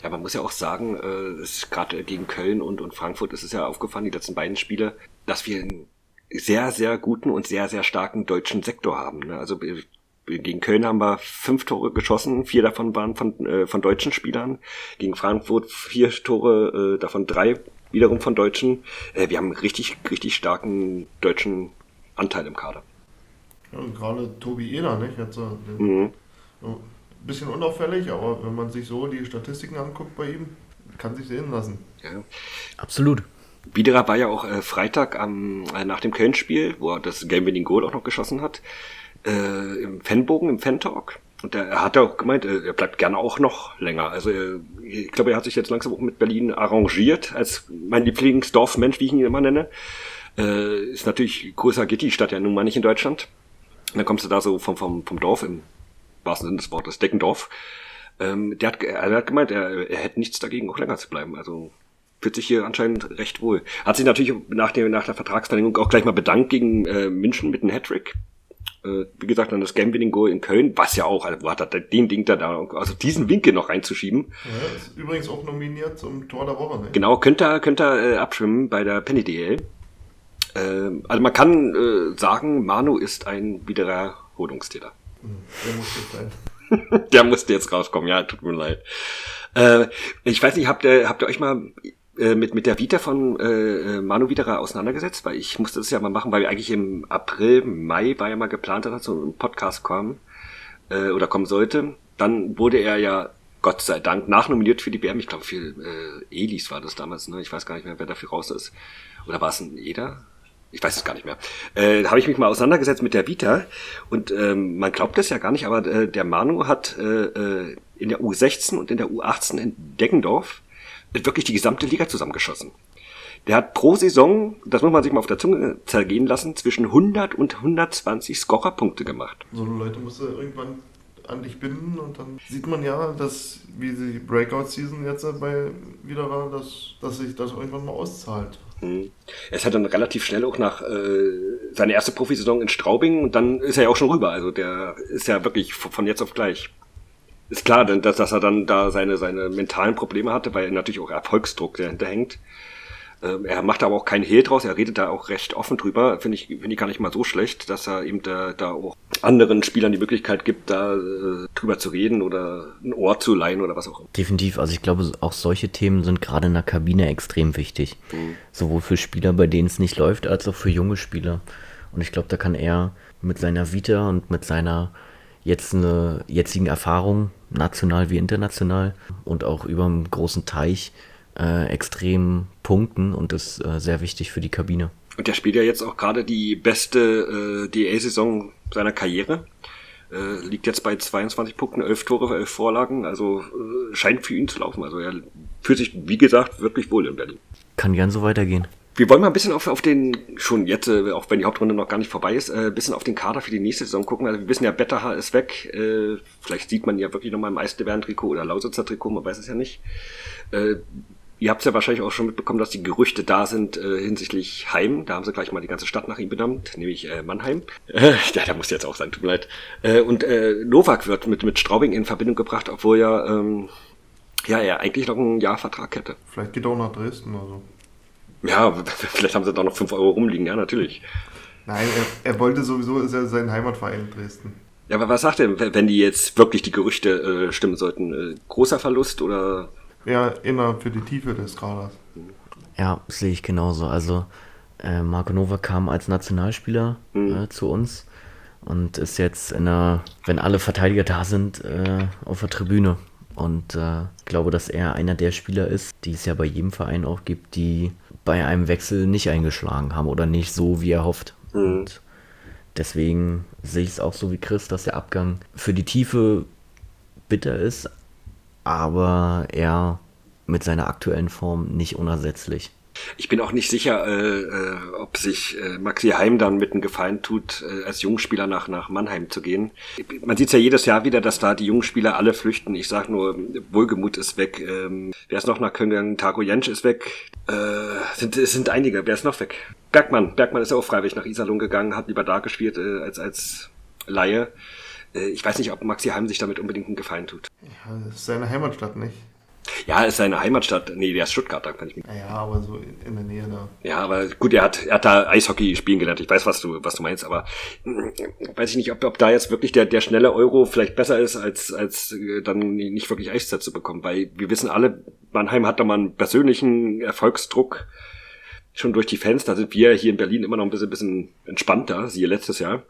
Ja, man muss ja auch sagen, äh, gerade gegen Köln und, und Frankfurt ist es ja aufgefallen, die letzten beiden Spiele, dass wir einen sehr, sehr guten und sehr, sehr starken deutschen Sektor haben. Ne? Also gegen Köln haben wir fünf Tore geschossen, vier davon waren von, äh, von deutschen Spielern. Gegen Frankfurt vier Tore, äh, davon drei wiederum von Deutschen. Äh, wir haben einen richtig, richtig starken deutschen Anteil im Kader. Ja, und gerade Tobi Eder, nicht? Jetzt, mhm. Ein bisschen unauffällig, aber wenn man sich so die Statistiken anguckt bei ihm, kann sich sehen lassen. Ja. Absolut. Biederer war ja auch äh, Freitag am, äh, nach dem Köln-Spiel, wo er das Game-Winning Goal auch noch geschossen hat, äh, im Fanbogen, im Fan-Talk. Und er hat ja auch gemeint, er bleibt gerne auch noch länger. Also ich glaube, er hat sich jetzt langsam auch mit Berlin arrangiert, als mein Lieblingsdorfmensch, wie ich ihn immer nenne. Äh, ist natürlich größer geht die Stadt ja nun mal nicht in Deutschland. Und dann kommst du da so vom, vom, vom Dorf im wahrsten Sinne des Wortes, Deckendorf. Ähm, der, hat, er hat gemeint, er, er hätte nichts dagegen, auch länger zu bleiben. Also fühlt sich hier anscheinend recht wohl. Hat sich natürlich nach der, nach der Vertragsverlängerung auch gleich mal bedankt gegen äh, München mit einem Hattrick. Äh, wie gesagt, dann das Game-Winning-Goal in Köln, was ja auch, also wo hat er den Ding da, also diesen Winkel noch reinzuschieben. Ja, ist übrigens auch nominiert zum Tor der Woche. Ne? Genau, könnte er, könnte er äh, abschwimmen bei der Penny DL. Äh, also man kann äh, sagen, Manu ist ein Wiedererholungstäter. Der muss sein. der musste jetzt rauskommen, ja, tut mir leid. Äh, ich weiß nicht, habt ihr, habt ihr euch mal äh, mit, mit der Vita von äh, Manu Widerer auseinandergesetzt, weil ich musste das ja mal machen, weil wir eigentlich im April, Mai war ja mal geplant, dass so ein Podcast kommen äh, oder kommen sollte. Dann wurde er ja Gott sei Dank nachnominiert für die BM. Ich glaube, für äh, Elis war das damals, ne? Ich weiß gar nicht mehr, wer dafür raus ist. Oder war es ein Eder? Ich weiß es gar nicht mehr. Äh, habe ich mich mal auseinandergesetzt mit der Vita und ähm, man glaubt es ja gar nicht, aber äh, der Manu hat äh, äh in der U16 und in der U18 in Deggendorf wirklich die gesamte Liga zusammengeschossen. Der hat pro Saison, das muss man sich mal auf der Zunge zergehen lassen, zwischen 100 und 120 Scorerpunkte gemacht. So Leute musst du irgendwann an dich binden und dann sieht man ja, dass wie die Breakout-Season jetzt bei wieder war, dass, dass sich das irgendwann mal auszahlt. Mhm. Es hat dann relativ schnell auch nach äh, seine erste Profisaison in Straubing und dann ist er ja auch schon rüber. Also der ist ja wirklich von jetzt auf gleich ist klar, dass, dass er dann da seine, seine mentalen Probleme hatte, weil natürlich auch Erfolgsdruck dahinter hängt. Ähm, er macht aber auch keinen Hehl draus, er redet da auch recht offen drüber, finde ich, finde ich gar nicht mal so schlecht, dass er eben da, da auch anderen Spielern die Möglichkeit gibt, da äh, drüber zu reden oder ein Ohr zu leihen oder was auch immer. Definitiv, also ich glaube, auch solche Themen sind gerade in der Kabine extrem wichtig. Mhm. Sowohl für Spieler, bei denen es nicht läuft, als auch für junge Spieler. Und ich glaube, da kann er mit seiner Vita und mit seiner jetzt eine jetzigen Erfahrung, national wie international und auch über einen großen Teich äh, extrem punkten und ist äh, sehr wichtig für die Kabine. Und der spielt ja jetzt auch gerade die beste äh, DA-Saison seiner Karriere. Äh, liegt jetzt bei 22 Punkten, 11 Tore, 11 Vorlagen. Also äh, scheint für ihn zu laufen. Also er fühlt sich, wie gesagt, wirklich wohl in Berlin. Kann gern so weitergehen. Wir wollen mal ein bisschen auf, auf den, schon jetzt, äh, auch wenn die Hauptrunde noch gar nicht vorbei ist, äh, ein bisschen auf den Kader für die nächste Saison gucken. Also wir wissen ja, Betterhaar ist weg. Äh, vielleicht sieht man ja wirklich nochmal im Eisbären-Trikot oder Lausitzer Trikot, man weiß es ja nicht. Ihr habt es ja wahrscheinlich auch schon mitbekommen, dass die Gerüchte da sind äh, hinsichtlich Heim. Da haben sie gleich mal die ganze Stadt nach ihm benannt, nämlich äh, Mannheim. Äh, ja, da muss jetzt auch sein, tut mir leid. Äh, und äh, Novak wird mit, mit Straubing in Verbindung gebracht, obwohl ja, ähm, ja, er eigentlich noch ein Jahr Vertrag hätte. Vielleicht geht er auch nach Dresden oder so. Ja, vielleicht haben sie da noch 5 Euro rumliegen, ja, natürlich. Nein, er, er wollte sowieso, ist er sein Heimatverein in Dresden. Ja, aber was sagt er, wenn die jetzt wirklich die Gerüchte äh, stimmen sollten? Äh, großer Verlust oder? Ja, immer für die Tiefe des Kaders. Ja, sehe ich genauso. Also, äh, Marco Nova kam als Nationalspieler mhm. äh, zu uns und ist jetzt in der, wenn alle Verteidiger da sind, äh, auf der Tribüne. Und äh, ich glaube, dass er einer der Spieler ist, die es ja bei jedem Verein auch gibt, die bei einem Wechsel nicht eingeschlagen haben oder nicht so, wie er hofft. Mhm. Und deswegen sehe ich es auch so wie Chris, dass der Abgang für die Tiefe bitter ist, aber er mit seiner aktuellen Form nicht unersetzlich. Ich bin auch nicht sicher, äh, äh, ob sich äh, Maxi Heim dann mit einem Gefallen tut, äh, als Jungspieler nach, nach Mannheim zu gehen. Man sieht ja jedes Jahr wieder, dass da die jungen Spieler alle flüchten. Ich sag nur, Wohlgemut ist weg. Ähm, wer ist noch nach Köln gegangen? Tago Jentsch ist weg. Äh, sind, sind einige. Wer ist noch weg? Bergmann. Bergmann ist ja auch freiwillig nach Iserlohn gegangen, hat lieber da gespielt äh, als als Laie. Äh, ich weiß nicht, ob Maxi Heim sich damit unbedingt einen Gefallen tut. Ja, das ist seine Heimatstadt nicht. Ja, ist seine Heimatstadt. Nee, der ist Stuttgarter, kann ich mir. Ja, aber so in der Nähe da. Ja, aber gut, er hat, er hat da Eishockey spielen gelernt. Ich weiß, was du, was du meinst, aber hm, weiß ich nicht, ob, ob da jetzt wirklich der, der schnelle Euro vielleicht besser ist, als, als äh, dann nicht wirklich Eiszeit zu bekommen. Weil wir wissen alle, Mannheim hat da mal einen persönlichen Erfolgsdruck schon durch die Fans. Da sind wir hier in Berlin immer noch ein bisschen, bisschen entspannter, siehe letztes Jahr.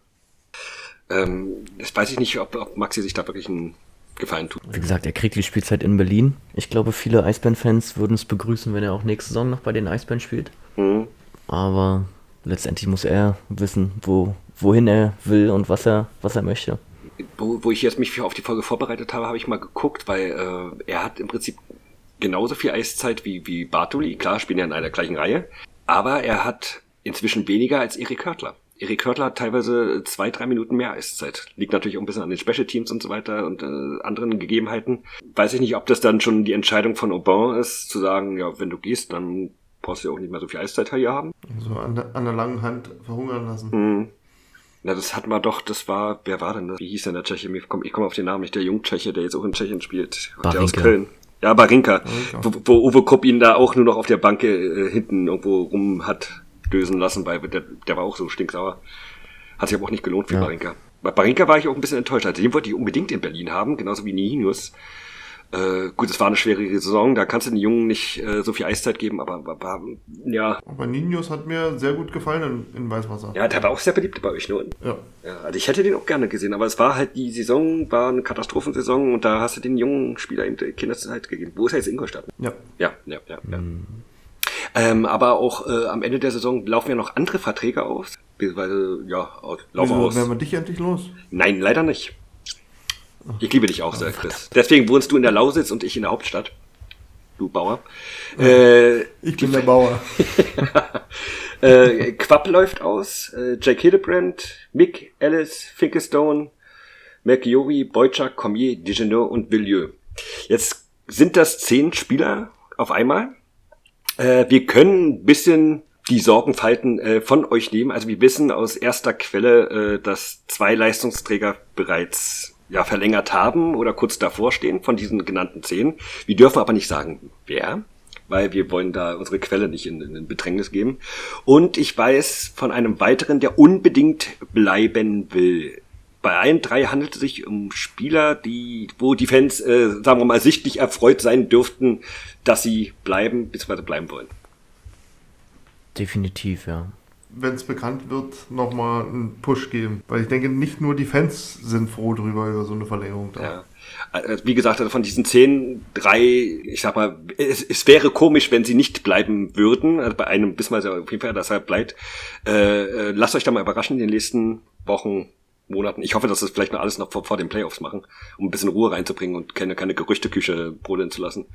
Ähm, das weiß ich nicht, ob, ob Maxi sich da wirklich einen Gefallen tut. Wie gesagt, er kriegt die Spielzeit in Berlin. Ich glaube, viele Eisbären-Fans würden es begrüßen, wenn er auch nächste Saison noch bei den Eisbären spielt. Mhm. Aber letztendlich muss er wissen, wo, wohin er will und was er, was er möchte. wo, wo ich jetzt mich auf die Folge vorbereitet habe, habe ich mal geguckt, weil äh, er hat im Prinzip genauso viel Eiszeit wie, wie Bartoli. Klar, spielen ja in einer gleichen Reihe. Aber er hat inzwischen weniger als Erik Hörtler. Erik Hörtler hat teilweise zwei, drei Minuten mehr Eiszeit. Liegt natürlich auch ein bisschen an den Special Teams und so weiter und äh, anderen Gegebenheiten. Weiß ich nicht, ob das dann schon die Entscheidung von Aubin ist, zu sagen, ja, wenn du gehst, dann brauchst du ja auch nicht mehr so viel Eiszeit hier haben. So an der, an der langen Hand verhungern lassen. Mhm. Ja, das hatten wir doch, das war, wer war denn das? Wie hieß denn der Tscheche? Ich komme komm auf den Namen nicht, der Jungtscheche, der jetzt auch in Tschechien spielt. Barinka. Der aus Köln. Ja, Barinka. Barinka. Wo, wo Uwe Kupp ihn da auch nur noch auf der Bank äh, hinten irgendwo rum hat dösen lassen, weil der, der war auch so stinksauer. Hat sich aber auch nicht gelohnt für Ja. Barinka. Bei Barinka war ich auch ein bisschen enttäuscht. Also den wollte ich unbedingt in Berlin haben, genauso wie Nihinius. Äh, gut, es war eine schwere Saison, da kannst du den Jungen nicht äh, so viel Eiszeit geben, aber war, war, ja, Aber Ninos hat mir sehr gut gefallen in, in Weißwasser. ja, der war auch sehr beliebt bei euch, ne? Ja. Ja, also ich hätte den auch gerne gesehen, aber es war halt die Saison, war eine Katastrophensaison und da hast du den jungen Spieler eben die Kinderzeit gegeben. Wo ist er jetzt Ingolstadt? Ja. Ja, ja, ja. ja. Ähm, aber auch äh, am Ende der Saison laufen ja noch andere Verträge aus. Beziehungsweise, ja, laufen aus. werden wir dich endlich los? Nein, leider nicht. Ich liebe dich auch sehr, Chris. Deswegen wohnst du in der Lausitz und ich in der Hauptstadt. Du Bauer. Äh, Ich bin der Bauer. äh, Quapp läuft aus. Äh, Jake Hildebrand, Mick, Ellis, Finkestone, Mercury, Boyczak, Cormier, Digenot und Villieu. Jetzt sind das zehn Spieler auf einmal. Äh, wir können ein bisschen die Sorgenfalten äh, von euch nehmen. Also wir wissen aus erster Quelle, äh, dass zwei Leistungsträger bereits ja, verlängert haben oder kurz davor stehen von diesen genannten zehn. Wir dürfen aber nicht sagen, wer, weil wir wollen da unsere Quelle nicht in, in Bedrängnis geben. Und ich weiß von einem weiteren, der unbedingt bleiben will. Bei allen drei handelt es sich um Spieler, die, wo die Fans, äh, sagen wir mal, sichtlich erfreut sein dürften, dass sie bleiben, bzw. bleiben wollen. Definitiv, ja. Wenn es bekannt wird, nochmal einen Push geben. Weil ich denke, nicht nur die Fans sind froh drüber, über so eine Verlängerung da. Ja. Also, Wie gesagt, also von diesen zehn, drei, ich sag mal, es, es wäre komisch, wenn sie nicht bleiben würden. Also bei einem wissen wir ja auf jeden Fall, dass er bleibt. Äh, äh, lasst euch da mal überraschen in den nächsten Wochen, Monaten. Ich hoffe, dass wir das vielleicht noch alles noch vor, vor den Playoffs machen, um ein bisschen Ruhe reinzubringen und keine, keine Gerüchteküche brodeln zu lassen.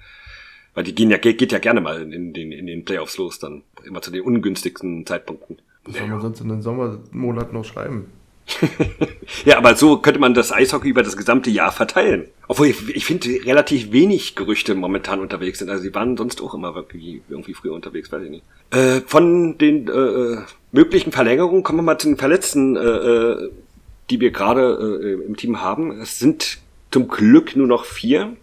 Weil die gehen ja, geht, geht ja gerne mal in den, in den Playoffs los, dann immer zu den ungünstigsten Zeitpunkten. Was soll man sonst in den Sommermonaten noch schreiben? Ja, aber so könnte man das Eishockey über das gesamte Jahr verteilen. Obwohl ich, ich finde relativ wenig Gerüchte momentan unterwegs sind. Also sie waren sonst auch immer irgendwie, irgendwie früher unterwegs, weiß ich nicht. Äh, von den äh, möglichen Verlängerungen kommen wir mal zu den Verletzten, äh, äh, die wir gerade äh, im Team haben. Es sind zum Glück nur noch vier.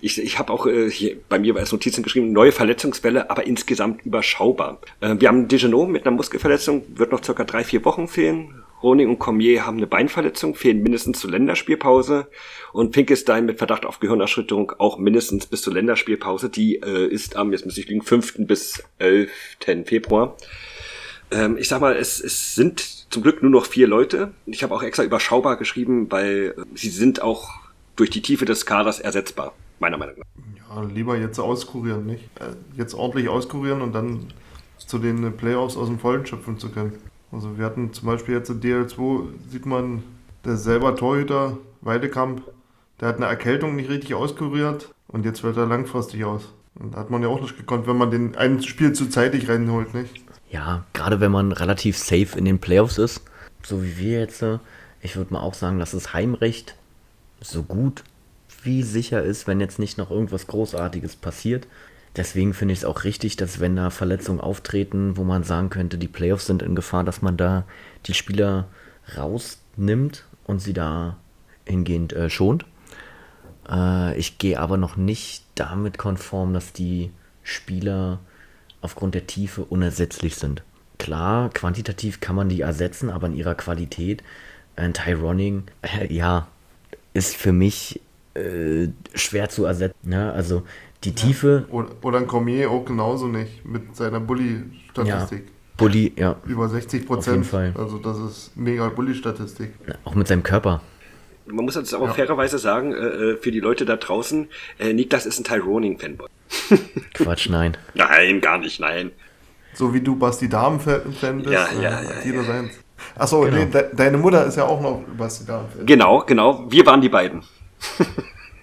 Ich, ich habe auch äh, hier bei mir als Notizen geschrieben, neue Verletzungswelle, aber insgesamt überschaubar. Äh, wir haben Degenot mit einer Muskelverletzung, wird noch circa drei, vier Wochen fehlen. Roning und Cormier haben eine Beinverletzung, fehlen mindestens zur Länderspielpause. Und Finkestein mit Verdacht auf Gehirnerschütterung auch mindestens bis zur Länderspielpause. Die äh, ist am, jetzt muss ich liegen, 5. bis 11. Februar. Ähm, ich sag mal, es, es sind zum Glück nur noch vier Leute. Ich habe auch extra überschaubar geschrieben, weil äh, sie sind auch durch die Tiefe des Kaders ersetzbar, meiner Meinung nach. Ja, lieber jetzt auskurieren, nicht? Äh, Jetzt ordentlich auskurieren und dann zu den Playoffs aus dem Vollen schöpfen zu können. Also wir hatten zum Beispiel jetzt in DL2, sieht man, der selber Torhüter, Weidekamp, der hat eine Erkältung nicht richtig auskuriert und jetzt wird er langfristig aus. Und da hat man ja auch nicht gekonnt, wenn man den ein Spiel zu zeitig reinholt, nicht? Ja, gerade wenn man relativ safe in den Playoffs ist, so wie wir jetzt, äh, ich würde mal auch sagen, dass das Heimrecht so gut wie sicher ist, wenn jetzt nicht noch irgendwas Großartiges passiert. Deswegen finde ich es auch richtig, dass wenn da Verletzungen auftreten, wo man sagen könnte, die Playoffs sind in Gefahr, dass man da die Spieler rausnimmt und sie da hingehend äh, schont. Äh, ich gehe aber noch nicht damit konform, dass die Spieler aufgrund der Tiefe unersetzlich sind. Klar, quantitativ kann man die ersetzen, aber in ihrer Qualität, ein Tyroning, äh, ja, ist für mich äh, schwer zu ersetzen. Ne? Also die Tiefe, Oder, oder ein Cormier auch genauso nicht mit seiner Bully-Statistik. Bully, ja, Über 60 Auf jeden Prozent. Fall. Also das ist mega Bully-Statistik. auch mit seinem Körper. Man muss jetzt aber Ja. fairerweise sagen, äh, äh, für die Leute da draußen, äh, Niklas ist ein Tyroning-Fanboy. Quatsch, nein. Nein, gar nicht, nein. So wie du Basti Damen-Fan bist, Ja, äh, ja, hat ja, jeder ja. seins. Achso, genau. nee, de deine Mutter ist ja auch noch Basti Dahmen. Genau, genau. Wir waren die beiden.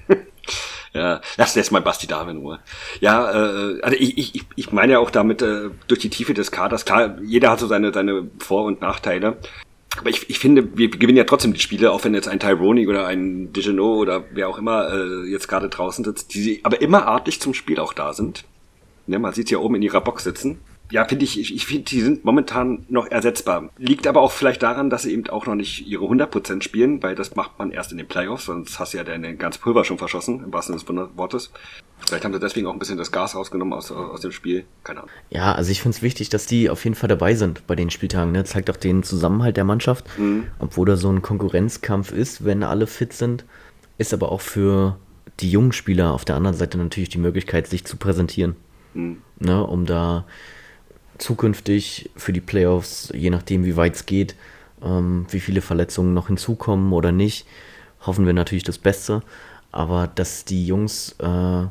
ja, lass jetzt mal Basti Dahmen in Ruhe. Ja, äh, also ich, ich, ich meine ja auch damit, äh, durch die Tiefe des Kaders, klar, jeder hat so seine, seine Vor- und Nachteile. Aber ich, ich finde, wir gewinnen ja trotzdem die Spiele, auch wenn jetzt ein Tyrone oder ein Dijonot oder wer auch immer äh, jetzt gerade draußen sitzt, die aber immer artlich zum Spiel auch da sind. Ja, man sieht sie ja oben in ihrer Box sitzen ja, finde ich, ich, finde, die sind momentan noch ersetzbar. Liegt aber auch vielleicht daran, dass sie eben auch noch nicht ihre 100% spielen, weil das macht man erst in den Playoffs, sonst hast du ja deine ganze Pulver schon verschossen, im wahrsten Sinne des Wortes. Vielleicht haben sie deswegen auch ein bisschen das Gas rausgenommen aus, aus dem Spiel, keine Ahnung. Ja, also ich finde es wichtig, dass die auf jeden Fall dabei sind bei den Spieltagen. Ne? Zeigt auch den Zusammenhalt der Mannschaft, mhm. obwohl da so ein Konkurrenzkampf ist, wenn alle fit sind, ist aber auch für die jungen Spieler auf der anderen Seite natürlich die Möglichkeit, sich zu präsentieren. Mhm. Ne, um da zukünftig für die Playoffs, je nachdem wie weit es geht, ähm, wie viele Verletzungen noch hinzukommen oder nicht, hoffen wir natürlich das Beste. Aber dass die Jungs, äh,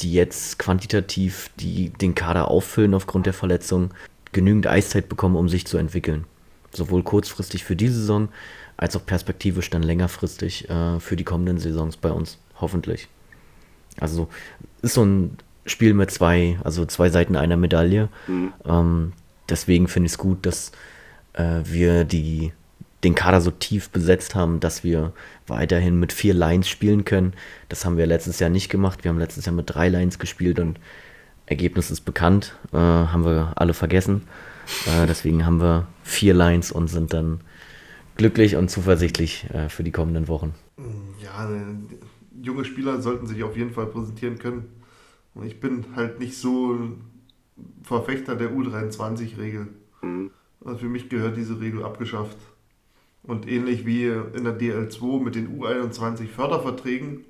die jetzt quantitativ die, den Kader auffüllen aufgrund der Verletzung, genügend Eiszeit bekommen, um sich zu entwickeln. Sowohl kurzfristig für diese Saison als auch perspektivisch dann längerfristig äh, für die kommenden Saisons bei uns, hoffentlich. Also ist so ein Spiel mit zwei, also zwei Seiten einer Medaille. Mhm. Ähm, deswegen finde ich es gut, dass äh, wir die, den Kader so tief besetzt haben, dass wir weiterhin mit vier Lines spielen können. Das haben wir letztes Jahr nicht gemacht. Wir haben letztes Jahr mit drei Lines gespielt und Ergebnis ist bekannt. Äh, haben wir alle vergessen. Äh, deswegen haben wir vier Lines und sind dann glücklich und zuversichtlich äh, für die kommenden Wochen. Ja, junge Spieler sollten sich auf jeden Fall präsentieren können. Und ich bin halt nicht so Verfechter der U23-Regel. Mhm. Also für mich gehört diese Regel abgeschafft. Und ähnlich wie in der DL2 mit den U21 Förderverträgen,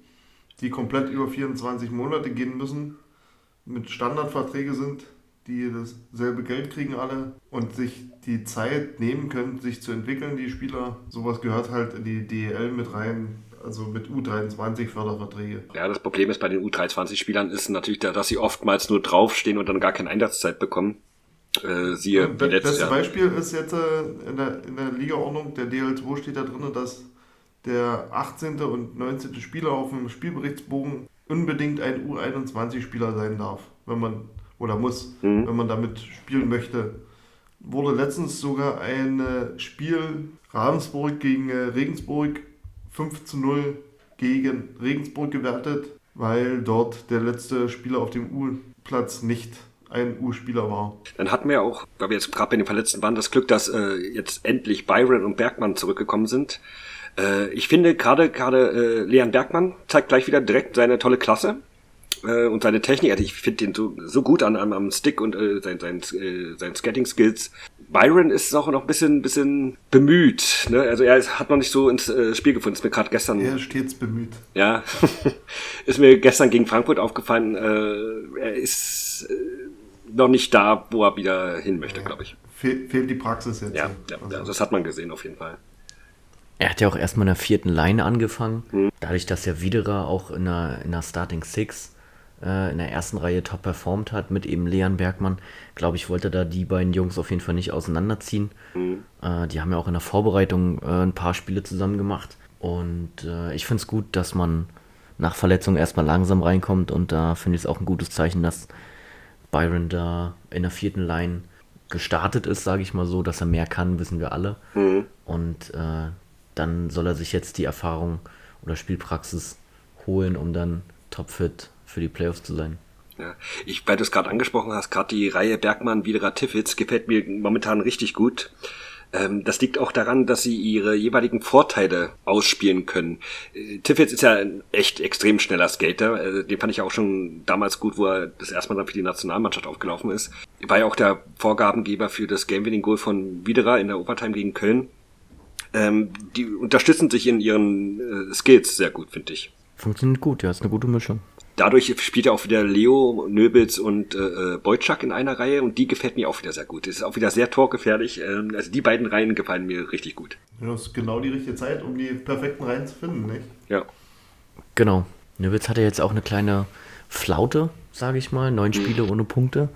die komplett über 24 Monate gehen müssen, mit Standardverträge sind, die dasselbe Geld kriegen alle und sich die Zeit nehmen können, sich zu entwickeln, die Spieler. Sowas gehört halt in die DL mit rein also mit U23-Förderverträge. Ja, das Problem ist bei den U23-Spielern ist natürlich, dass sie oftmals nur draufstehen und dann gar keine Einsatzzeit bekommen. Äh, siehe, das beste Beispiel ist jetzt äh, in, der, in der Ligaordnung, der DL2 steht da drin, dass der 18. und 19. Spieler auf dem Spielberichtsbogen unbedingt ein U21-Spieler sein darf, wenn man oder muss, mhm. wenn man damit spielen möchte. Wurde letztens sogar ein äh, Spiel Ravensburg gegen äh, Regensburg 5 zu 0 gegen Regensburg gewertet, weil dort der letzte Spieler auf dem U-Platz nicht ein U-Spieler war. Dann hatten wir auch, weil wir jetzt gerade bei den Verletzten waren, das Glück, dass äh, jetzt endlich Byron und Bergmann zurückgekommen sind. Äh, ich finde gerade gerade äh, Leon Bergmann zeigt gleich wieder direkt seine tolle Klasse äh, und seine Technik. Also ich finde den so, so gut an, am, am Stick und äh, sein, sein, äh, sein Skating-Skills. Byron ist auch noch ein bisschen, bisschen bemüht. Ne? Also er ist, hat noch nicht so ins äh, Spiel gefunden. Ist mir gerade gestern. Er ist stets bemüht. Ja, ist mir gestern gegen Frankfurt aufgefallen. Äh, er ist äh, noch nicht da, wo er wieder hin möchte, ja. glaube ich. Fehl, fehlt die Praxis jetzt. Ja, ja, also. ja, das hat man gesehen auf jeden Fall. Er hat ja auch erstmal in der vierten Line angefangen. Hm. Dadurch, dass ja Widerer auch in der, in der Starting Six in der ersten Reihe top performt hat mit eben Leon Bergmann, glaube ich, wollte da die beiden Jungs auf jeden Fall nicht auseinanderziehen. Mhm. Äh, die haben ja auch in der Vorbereitung äh, ein paar Spiele zusammen gemacht. Und äh, ich finde es gut, dass man nach Verletzung erstmal langsam reinkommt und da finde ich es auch ein gutes Zeichen, dass Byron da in der vierten Line gestartet ist, sage ich mal so, dass er mehr kann, wissen wir alle. Mhm. Und äh, dann soll er sich jetzt die Erfahrung oder Spielpraxis holen, um dann topfit für die Playoffs zu sein. Ja, ich, weil du es gerade angesprochen hast, gerade die Reihe Bergmann, Widerer, Tiffitz gefällt mir momentan richtig gut. Ähm, das liegt auch daran, dass sie ihre jeweiligen Vorteile ausspielen können. Äh, Tiffitz ist ja ein echt extrem schneller Skater. Äh, den fand ich auch schon damals gut, wo er das erste Mal dann für die Nationalmannschaft aufgelaufen ist. War ja auch der Vorgabengeber für das Game-Winning-Goal von Widerer in der Overtime gegen Köln. Ähm, die unterstützen sich in ihren äh, Skills sehr gut, finde ich. Funktioniert gut, ja, ist eine gute Mischung dadurch spielt ja auch wieder Leo, Nöbels und äh, Boyczak in einer Reihe und die gefällt mir auch wieder sehr gut. Das ist auch wieder sehr torgefährlich. Ähm, also die beiden Reihen gefallen mir richtig gut. Ja, das ist genau die richtige Zeit, um die perfekten Reihen zu finden, nicht? Ja. Genau. Nöbels hatte jetzt auch eine kleine Flaute, sage ich mal. Neun Spiele ohne Punkte.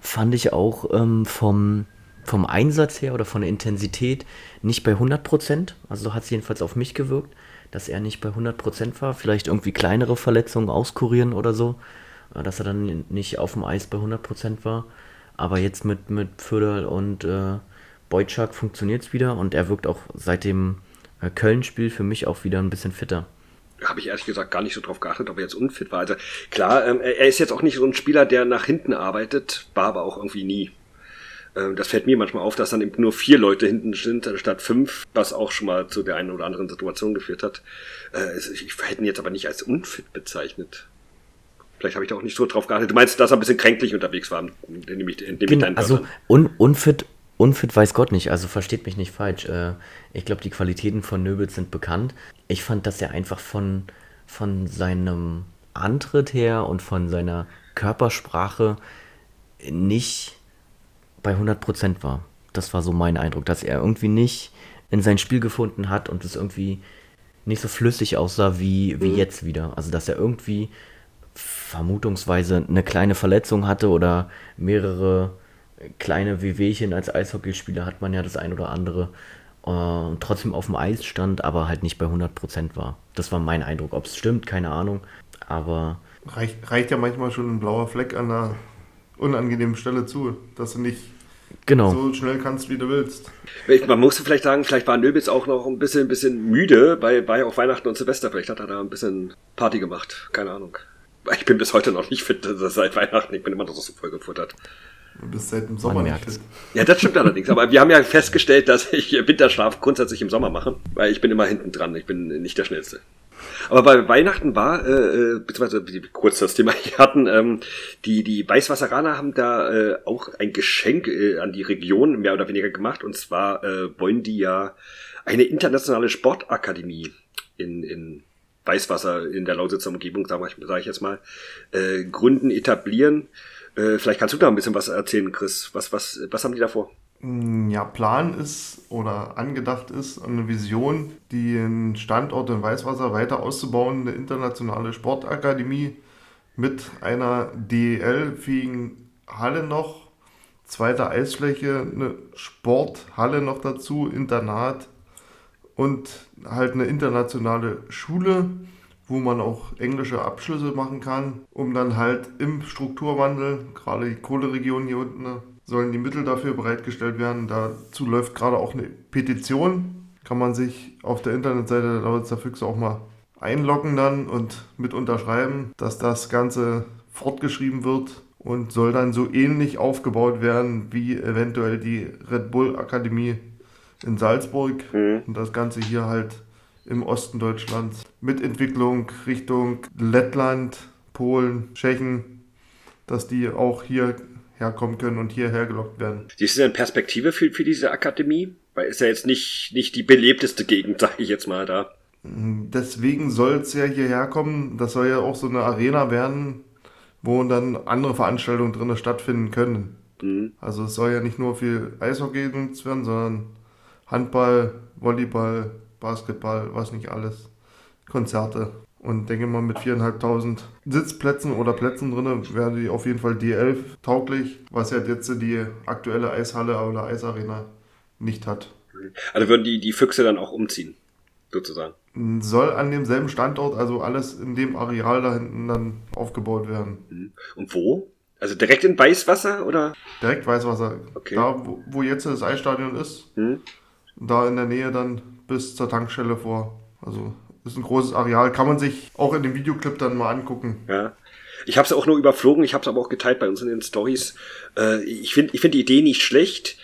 Fand ich auch ähm, vom, vom Einsatz her oder von der Intensität nicht bei 100 Prozent. Also so hat es jedenfalls auf mich gewirkt, dass er nicht bei 100 Prozent war. Vielleicht irgendwie kleinere Verletzungen auskurieren oder so, äh, dass er dann nicht auf dem Eis bei 100 Prozent war. Aber jetzt mit, mit Pföderl und äh, Boyczak funktioniert es wieder und er wirkt auch seit dem äh, Köln-Spiel für mich auch wieder ein bisschen fitter habe ich ehrlich gesagt gar nicht so drauf geachtet, ob er jetzt unfit war. Also klar, ähm, er ist jetzt auch nicht so ein Spieler, der nach hinten arbeitet, war aber auch irgendwie nie. Ähm, das fällt mir manchmal auf, dass dann eben nur vier Leute hinten sind, statt fünf, was auch schon mal zu der einen oder anderen Situation geführt hat. Äh, ich hätte ihn jetzt aber nicht als unfit bezeichnet. Vielleicht habe ich da auch nicht so drauf geachtet. Du meinst, dass er ein bisschen kränklich unterwegs war, indem ich, indem genau, Also un, unfit, unfit weiß Gott nicht, also versteht mich nicht falsch. Äh, ich glaube, die Qualitäten von Nöbel sind bekannt. Ich fand, dass er einfach von, von seinem Antritt her und von seiner Körpersprache nicht bei 100% war. Das war so mein Eindruck, dass er irgendwie nicht in sein Spiel gefunden hat und es irgendwie nicht so flüssig aussah wie, wie mhm. jetzt wieder. Also dass er irgendwie vermutungsweise eine kleine Verletzung hatte oder mehrere kleine Wehwehchen als Eishockeyspieler hat man ja das ein oder andere. Äh, trotzdem auf dem Eis stand, aber halt nicht bei 100% war. Das war mein Eindruck. Ob es stimmt, keine Ahnung. Aber. Reicht, reicht ja manchmal schon ein blauer Fleck an einer unangenehmen Stelle zu, dass du nicht genau. so schnell kannst, wie du willst. Man muss vielleicht sagen, vielleicht war Nöbitz auch noch ein bisschen, ein bisschen müde bei, bei auch Weihnachten und Silvester. Vielleicht hat er da ein bisschen Party gemacht. Keine Ahnung. Ich bin bis heute noch nicht fit seit Weihnachten. Ich bin immer noch so voll gefuttert. Du bist seit dem Sommer nicht fit. Ja, das stimmt allerdings. Aber wir haben ja festgestellt, dass ich Winterschlaf grundsätzlich im Sommer mache, weil ich bin immer hinten dran. Ich bin nicht der Schnellste. Aber bei Weihnachten war, äh, äh beziehungsweise kurz das Thema hier hatten, ähm, die, die Weißwasseraner haben da äh, auch ein Geschenk äh, an die Region mehr oder weniger gemacht. Und zwar äh, wollen die ja eine internationale Sportakademie in, in Weißwasser in der Lausitzer Umgebung, sage ich, sag ich jetzt mal, äh, gründen, etablieren. Äh, vielleicht kannst du da ein bisschen was erzählen, Chris. Was, was, was haben die da vor? Ja, Plan ist oder angedacht ist eine Vision, den Standort in Weißwasser weiter auszubauen, eine internationale Sportakademie mit einer DEL-fähigen Halle noch, zweite Eisfläche, eine Sporthalle noch dazu, Internat und halt eine internationale Schule, wo man auch englische Abschlüsse machen kann, um dann halt im Strukturwandel, gerade die Kohleregion hier unten, sollen die Mittel dafür bereitgestellt werden. Dazu läuft gerade auch eine Petition. Kann man sich auf der Internetseite der Lausitzer Füchse auch mal einloggen dann und mit unterschreiben, dass das Ganze fortgeschrieben wird und soll dann so ähnlich aufgebaut werden wie eventuell die Red Bull Akademie in Salzburg mhm. und das Ganze hier halt im Osten Deutschlands mit Entwicklung Richtung Lettland, Polen, Tschechien, dass die auch hier herkommen können und hierher gelockt werden. Siehst du denn Perspektive für, für diese Akademie? Weil ist ja jetzt nicht, nicht die belebteste Gegend, sage ich jetzt mal da. Deswegen soll es ja hierher kommen. Das soll ja auch so eine Arena werden, wo dann andere Veranstaltungen drin stattfinden können. Mhm. Also es soll ja nicht nur viel Eishockey genutzt werden, sondern Handball, Volleyball, Basketball, was nicht alles. Konzerte. Und denke mal, mit 4.500 Sitzplätzen oder Plätzen drin wäre die auf jeden Fall D11 tauglich, was ja jetzt die aktuelle Eishalle oder Eisarena nicht hat. Also würden die, die Füchse dann auch umziehen, sozusagen? Soll an demselben Standort, also alles in dem Areal da hinten dann aufgebaut werden. Mhm. Und wo? Also direkt in Weißwasser oder? Direkt Weißwasser. Okay. Da, wo, wo jetzt das Eisstadion ist, mhm. da in der Nähe dann bis zur Tankstelle vor. Also ist ein großes Areal. Kann man sich auch in dem Videoclip dann mal angucken. Ja. Ich habe es auch nur überflogen, ich habe es aber auch geteilt bei uns in den Stories. Äh, ich finde ich find die Idee nicht schlecht.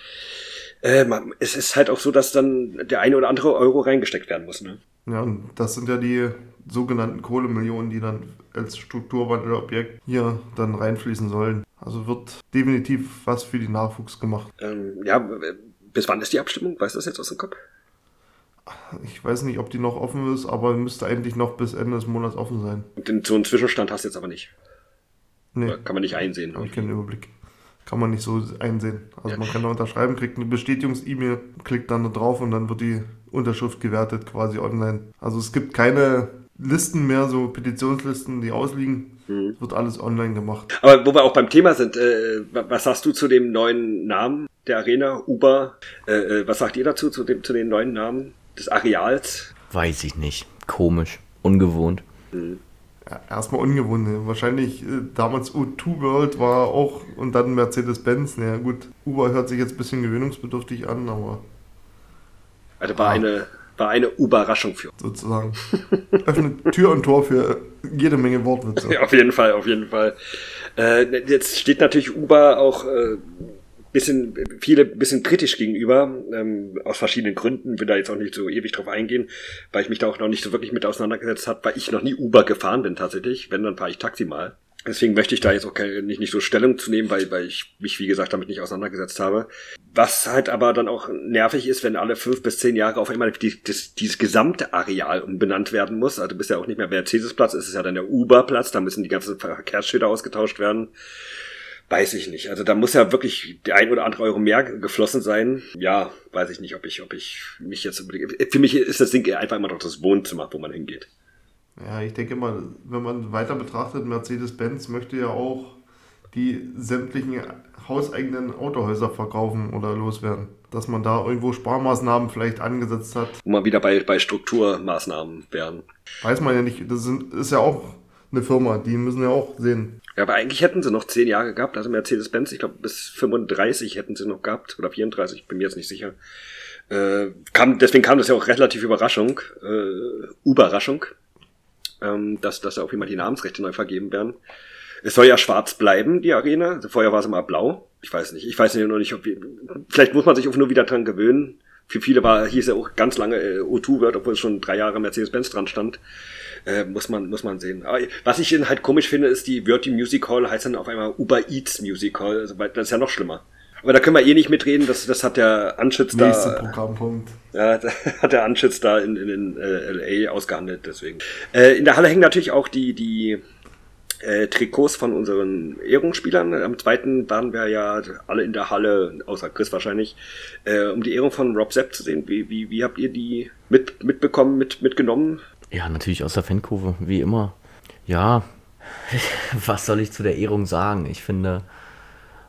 Äh, es ist halt auch so, dass dann der eine oder andere Euro reingesteckt werden muss. Ne? Ja, und das sind ja die sogenannten Kohlemillionen, die dann als Strukturwandelobjekt hier dann reinfließen sollen. Also wird definitiv was für die Nachwuchs gemacht. Ähm, ja, bis wann ist die Abstimmung? Weißt du das jetzt aus dem Kopf? Ich weiß nicht, ob die noch offen ist, aber müsste eigentlich noch bis Ende des Monats offen sein. Und so einen Zwischenstand hast du jetzt aber nicht. Nee. Oder kann man nicht einsehen. Ich keinen Überblick. Kann man nicht so einsehen. Also ja. man kann da unterschreiben, kriegt eine Bestätigungs-E-Mail, klickt dann da drauf und dann wird die Unterschrift gewertet quasi online. Also es gibt keine Listen mehr, so Petitionslisten, die ausliegen. Mhm. Wird alles online gemacht. Aber wo wir auch beim Thema sind, äh, was sagst du zu dem neuen Namen der Arena, Uber? Äh, äh, was sagt ihr dazu, zu, dem, zu den neuen Namen des Areals? Weiß ich nicht. Komisch. Ungewohnt. Mhm. Ja, erstmal ungewohnt. Ne? Wahrscheinlich äh, damals U2 World war auch und dann Mercedes-Benz. Naja, gut, Uber hört sich jetzt ein bisschen gewöhnungsbedürftig an, aber. Also war ah. eine war eine Überraschung für uns. Sozusagen. Öffnet Tür und Tor für jede Menge Wortwitze. Ja, auf jeden Fall, auf jeden Fall. Äh, jetzt steht natürlich Uber auch äh, bisschen, viele bisschen kritisch gegenüber, ähm, aus verschiedenen Gründen, will da jetzt auch nicht so ewig drauf eingehen, weil ich mich da auch noch nicht so wirklich mit auseinandergesetzt habe, weil ich noch nie Uber gefahren bin tatsächlich, wenn, dann fahre ich Taxi mal. Deswegen möchte ich da jetzt auch nicht, nicht so Stellung zu nehmen, weil, weil ich mich, wie gesagt, damit nicht auseinandergesetzt habe. Was halt aber dann auch nervig ist, wenn alle fünf bis zehn Jahre auf einmal die, das, dieses gesamte Areal umbenannt werden muss. Also bist ja auch nicht mehr Mercedes-Platz, es ist ja dann der Uber-Platz, da müssen die ganzen Verkehrsschilder ausgetauscht werden. Weiß ich nicht. Also da muss ja wirklich der ein oder andere Euro mehr geflossen sein. Ja, weiß ich nicht, ob ich, ob ich mich jetzt Für mich ist das Ding einfach immer noch das Wohnzimmer, wo man hingeht. Ja, ich denke mal, wenn man weiter betrachtet, Mercedes-Benz möchte ja auch die sämtlichen hauseigenen Autohäuser verkaufen oder loswerden. Dass man da irgendwo Sparmaßnahmen vielleicht angesetzt hat. Wo man wieder bei, bei Strukturmaßnahmen wären. Weiß man ja nicht. Das ist ja auch eine Firma, die müssen ja auch sehen. Ja, aber eigentlich hätten sie noch zehn Jahre gehabt. Also Mercedes-Benz, ich glaube, bis 35 hätten sie noch gehabt. Oder 34, bin mir jetzt nicht sicher. Äh, kam, deswegen kam das ja auch relativ Überraschung. Äh, Überraschung ähm, dass, dass auf Fall die Namensrechte neu vergeben werden. Es soll ja schwarz bleiben, die Arena. Also vorher war es immer blau. Ich weiß nicht. Ich weiß noch nicht, ob wir, vielleicht muss man sich auch nur wieder dran gewöhnen. Für viele war, hieß ja auch ganz lange äh, O2 wird, obwohl es schon drei Jahre Mercedes-Benz dran stand. Äh, muss man, muss man sehen. Aber was ich halt komisch finde, ist, die Virtual Music Hall heißt dann auf einmal Uber Eats Music Hall. Also, das ist ja noch schlimmer. Aber da können wir eh nicht mitreden, das, das hat der Anschütz da. Nächster Programmpunkt. Ja, hat der Anschütz da in, in, in äh, LA ausgehandelt, deswegen. Äh, in der Halle hängen natürlich auch die, die äh, Trikots von unseren Ehrungsspielern. Am zweiten waren wir ja alle in der Halle, außer Chris wahrscheinlich, äh, um die Ehrung von Rob Sepp zu sehen. Wie, wie, wie habt ihr die mit, mitbekommen, mit, mitgenommen? Ja, natürlich aus der Fankurve, wie immer. Ja, was soll ich zu der Ehrung sagen? Ich finde,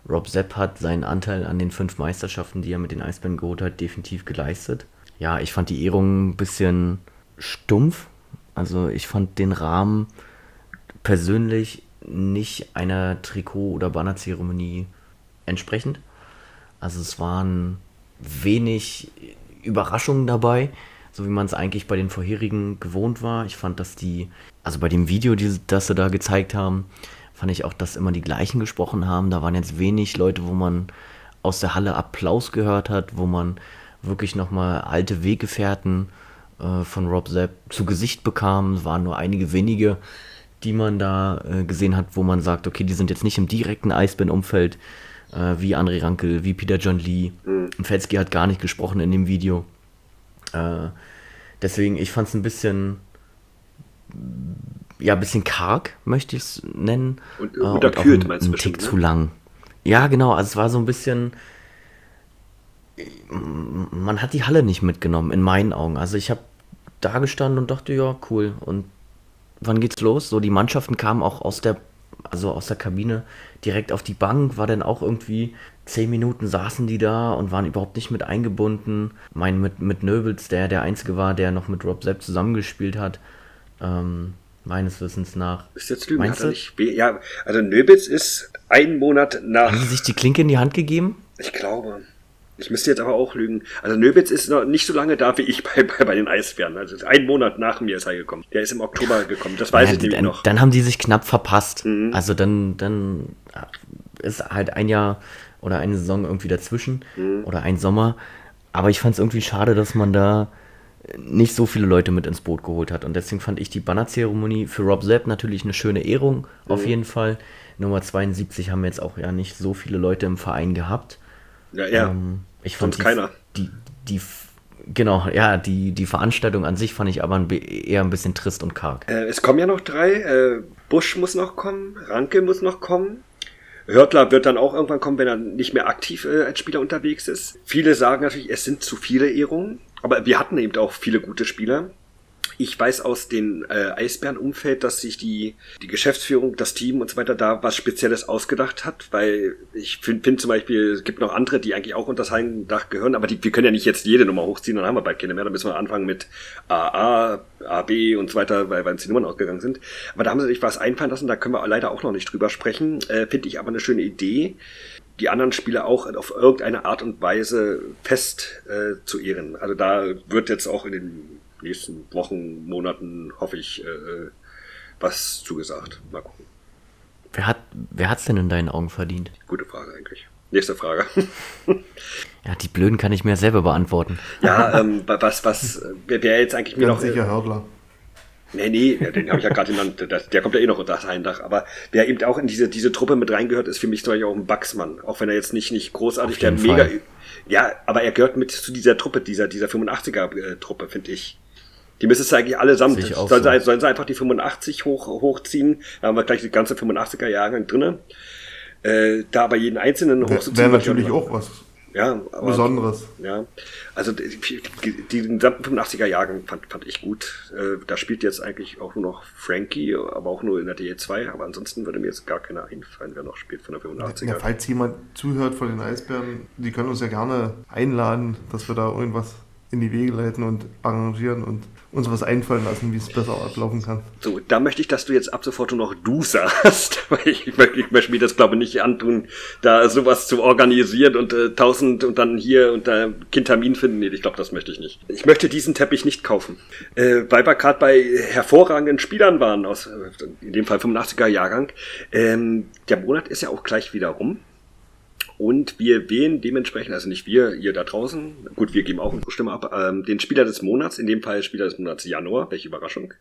Rob Sepp hat seinen Anteil an den fünf Meisterschaften, die er mit den Eisbären geholt hat, definitiv geleistet. Ja, ich fand die Ehrung ein bisschen stumpf. Also ich fand den Rahmen persönlich nicht einer Trikot- oder Bannerzeremonie entsprechend. Also es waren wenig Überraschungen dabei, so wie man es eigentlich bei den vorherigen gewohnt war. Ich fand, dass die, also bei dem Video, die, das sie da gezeigt haben, fand ich auch, dass immer die gleichen gesprochen haben. Da waren jetzt wenig Leute, wo man aus der Halle Applaus gehört hat, wo man wirklich nochmal alte Weggefährten äh, von Rob Sepp zu Gesicht bekam. Es waren nur einige wenige, die man da äh, gesehen hat, wo man sagt, okay, die sind jetzt nicht im direkten Eisbären-Umfeld, äh, wie André Rankel, wie Peter John Lee. Mhm. Felski hat gar nicht gesprochen in dem Video. Äh, deswegen, ich fand es ein bisschen ja, ein bisschen karg, möchte ich es nennen. Und, äh, unterkühlt, und meinst du? Ein Tick ne? zu lang. Ja, genau, also es war so ein bisschen. Man hat die Halle nicht mitgenommen, in meinen Augen. Also ich habe da gestanden und dachte, ja, cool. Und wann geht's los? So, die Mannschaften kamen auch aus der, also aus der Kabine direkt auf die Bank, war dann auch irgendwie zehn Minuten saßen die da und waren überhaupt nicht mit eingebunden. Mein mit, mit Nöbels, der der Einzige war, der noch mit Rob Sepp zusammengespielt hat. Ähm, meines Wissens nach. Ist jetzt Lügen, Meinst nicht. Ja, also Nöbitz ist einen Monat nach. Haben die sich die Klinke in die Hand gegeben? Ich glaube. Ich müsste jetzt aber auch lügen. Also Nöbitz ist noch nicht so lange da wie ich bei, bei, bei den Eisbären. Also einen Monat nach mir ist er gekommen. Der ist im Oktober gekommen. Das weiß ja, ich nämlich noch. Dann haben die sich knapp verpasst. Mhm. Also dann, dann ist halt ein Jahr oder eine Saison irgendwie dazwischen mhm. oder ein Sommer. Aber ich fand es irgendwie schade, dass man da nicht so viele Leute mit ins Boot geholt hat. Und deswegen fand ich die Bannerzeremonie für Rob Sepp natürlich eine schöne Ehrung, mhm. auf jeden Fall. Nummer 72 haben jetzt auch ja nicht so viele Leute im Verein gehabt. Ja, ja. Ähm, ich fand die, keiner. Die, die, genau, ja, die, die Veranstaltung an sich fand ich aber ein, eher ein bisschen trist und karg. Äh, es kommen ja noch drei. Äh, Busch muss noch kommen, Ranke muss noch kommen. Hörtler wird dann auch irgendwann kommen, wenn er nicht mehr aktiv äh, als Spieler unterwegs ist. Viele sagen natürlich, es sind zu viele Ehrungen. Aber wir hatten eben auch viele gute Spieler. Ich weiß aus dem äh, Eisbären-Umfeld, dass sich die, die Geschäftsführung, das Team und so weiter da was Spezielles ausgedacht hat, weil ich finde find zum Beispiel, es gibt noch andere, die eigentlich auch unter das Heimdach gehören, aber die, wir können ja nicht jetzt jede Nummer hochziehen, dann haben wir bald keine mehr, dann müssen wir anfangen mit AA, AB und so weiter, weil, weil uns die Nummern ausgegangen sind. Aber da haben sie sich was einfallen lassen, da können wir leider auch noch nicht drüber sprechen. Äh, finde ich aber eine schöne Idee die anderen Spieler auch auf irgendeine Art und Weise fest äh, zu ehren. Also da wird jetzt auch in den nächsten Wochen, Monaten, hoffe ich, äh, äh, was zugesagt. Mal gucken. Wer hat wer hat's denn in deinen Augen verdient? Gute Frage eigentlich. Nächste Frage. ja, die blöden kann ich mir selber beantworten. Ja, ähm, was, was, wer, wer jetzt eigentlich mir Ganz noch. Äh, sicher Hördler. Nee, nee, den habe ich ja gerade genannt. Der kommt ja eh noch unter das Heindach. Aber wer eben auch in diese, diese Truppe mit reingehört, ist für mich zum Beispiel auch ein Bugsmann. Auch wenn er jetzt nicht, nicht großartig, der mega. Fall. Ja, aber er gehört mit zu dieser Truppe, dieser, dieser 85er-Truppe, finde ich. Die müsstest du eigentlich allesamt. Sollen, so. sie, sollen sie einfach die 85 hoch, hochziehen? Da haben wir gleich die ganze 85er Jahre drinne. Äh, da aber jeden einzelnen hochzuziehen. Wäre natürlich auch was ja, aber, Besonderes. Ja, also die, gesamten 85er Jahren fand, fand ich gut. Äh, da spielt jetzt eigentlich auch nur noch Frankie, aber auch nur in der DE2. Aber ansonsten würde mir jetzt gar keiner einfallen, wer noch spielt von der 85er. Ja, falls jemand zuhört von den Eisbären, die können uns ja gerne einladen, dass wir da irgendwas in die Wege leiten und arrangieren und uns was einfallen lassen, wie es besser ablaufen kann. So, da möchte ich, dass du jetzt ab sofort nur noch du sagst, weil ich, ich, möchte mir das glaube ich nicht antun, da sowas zu organisieren und äh, tausend und dann hier und da Kintermin finden. Nee, ich glaube, das möchte ich nicht. Ich möchte diesen Teppich nicht kaufen, äh, weil wir gerade bei hervorragenden Spielern waren, aus in dem Fall 85er Jahrgang. Ähm, der Monat ist ja auch gleich wieder rum. Und wir wählen dementsprechend, also nicht wir, ihr da draußen, gut, wir geben auch eine Stimme ab, ähm, den Spieler des Monats, in dem Fall Spieler des Monats Januar, welche Überraschung.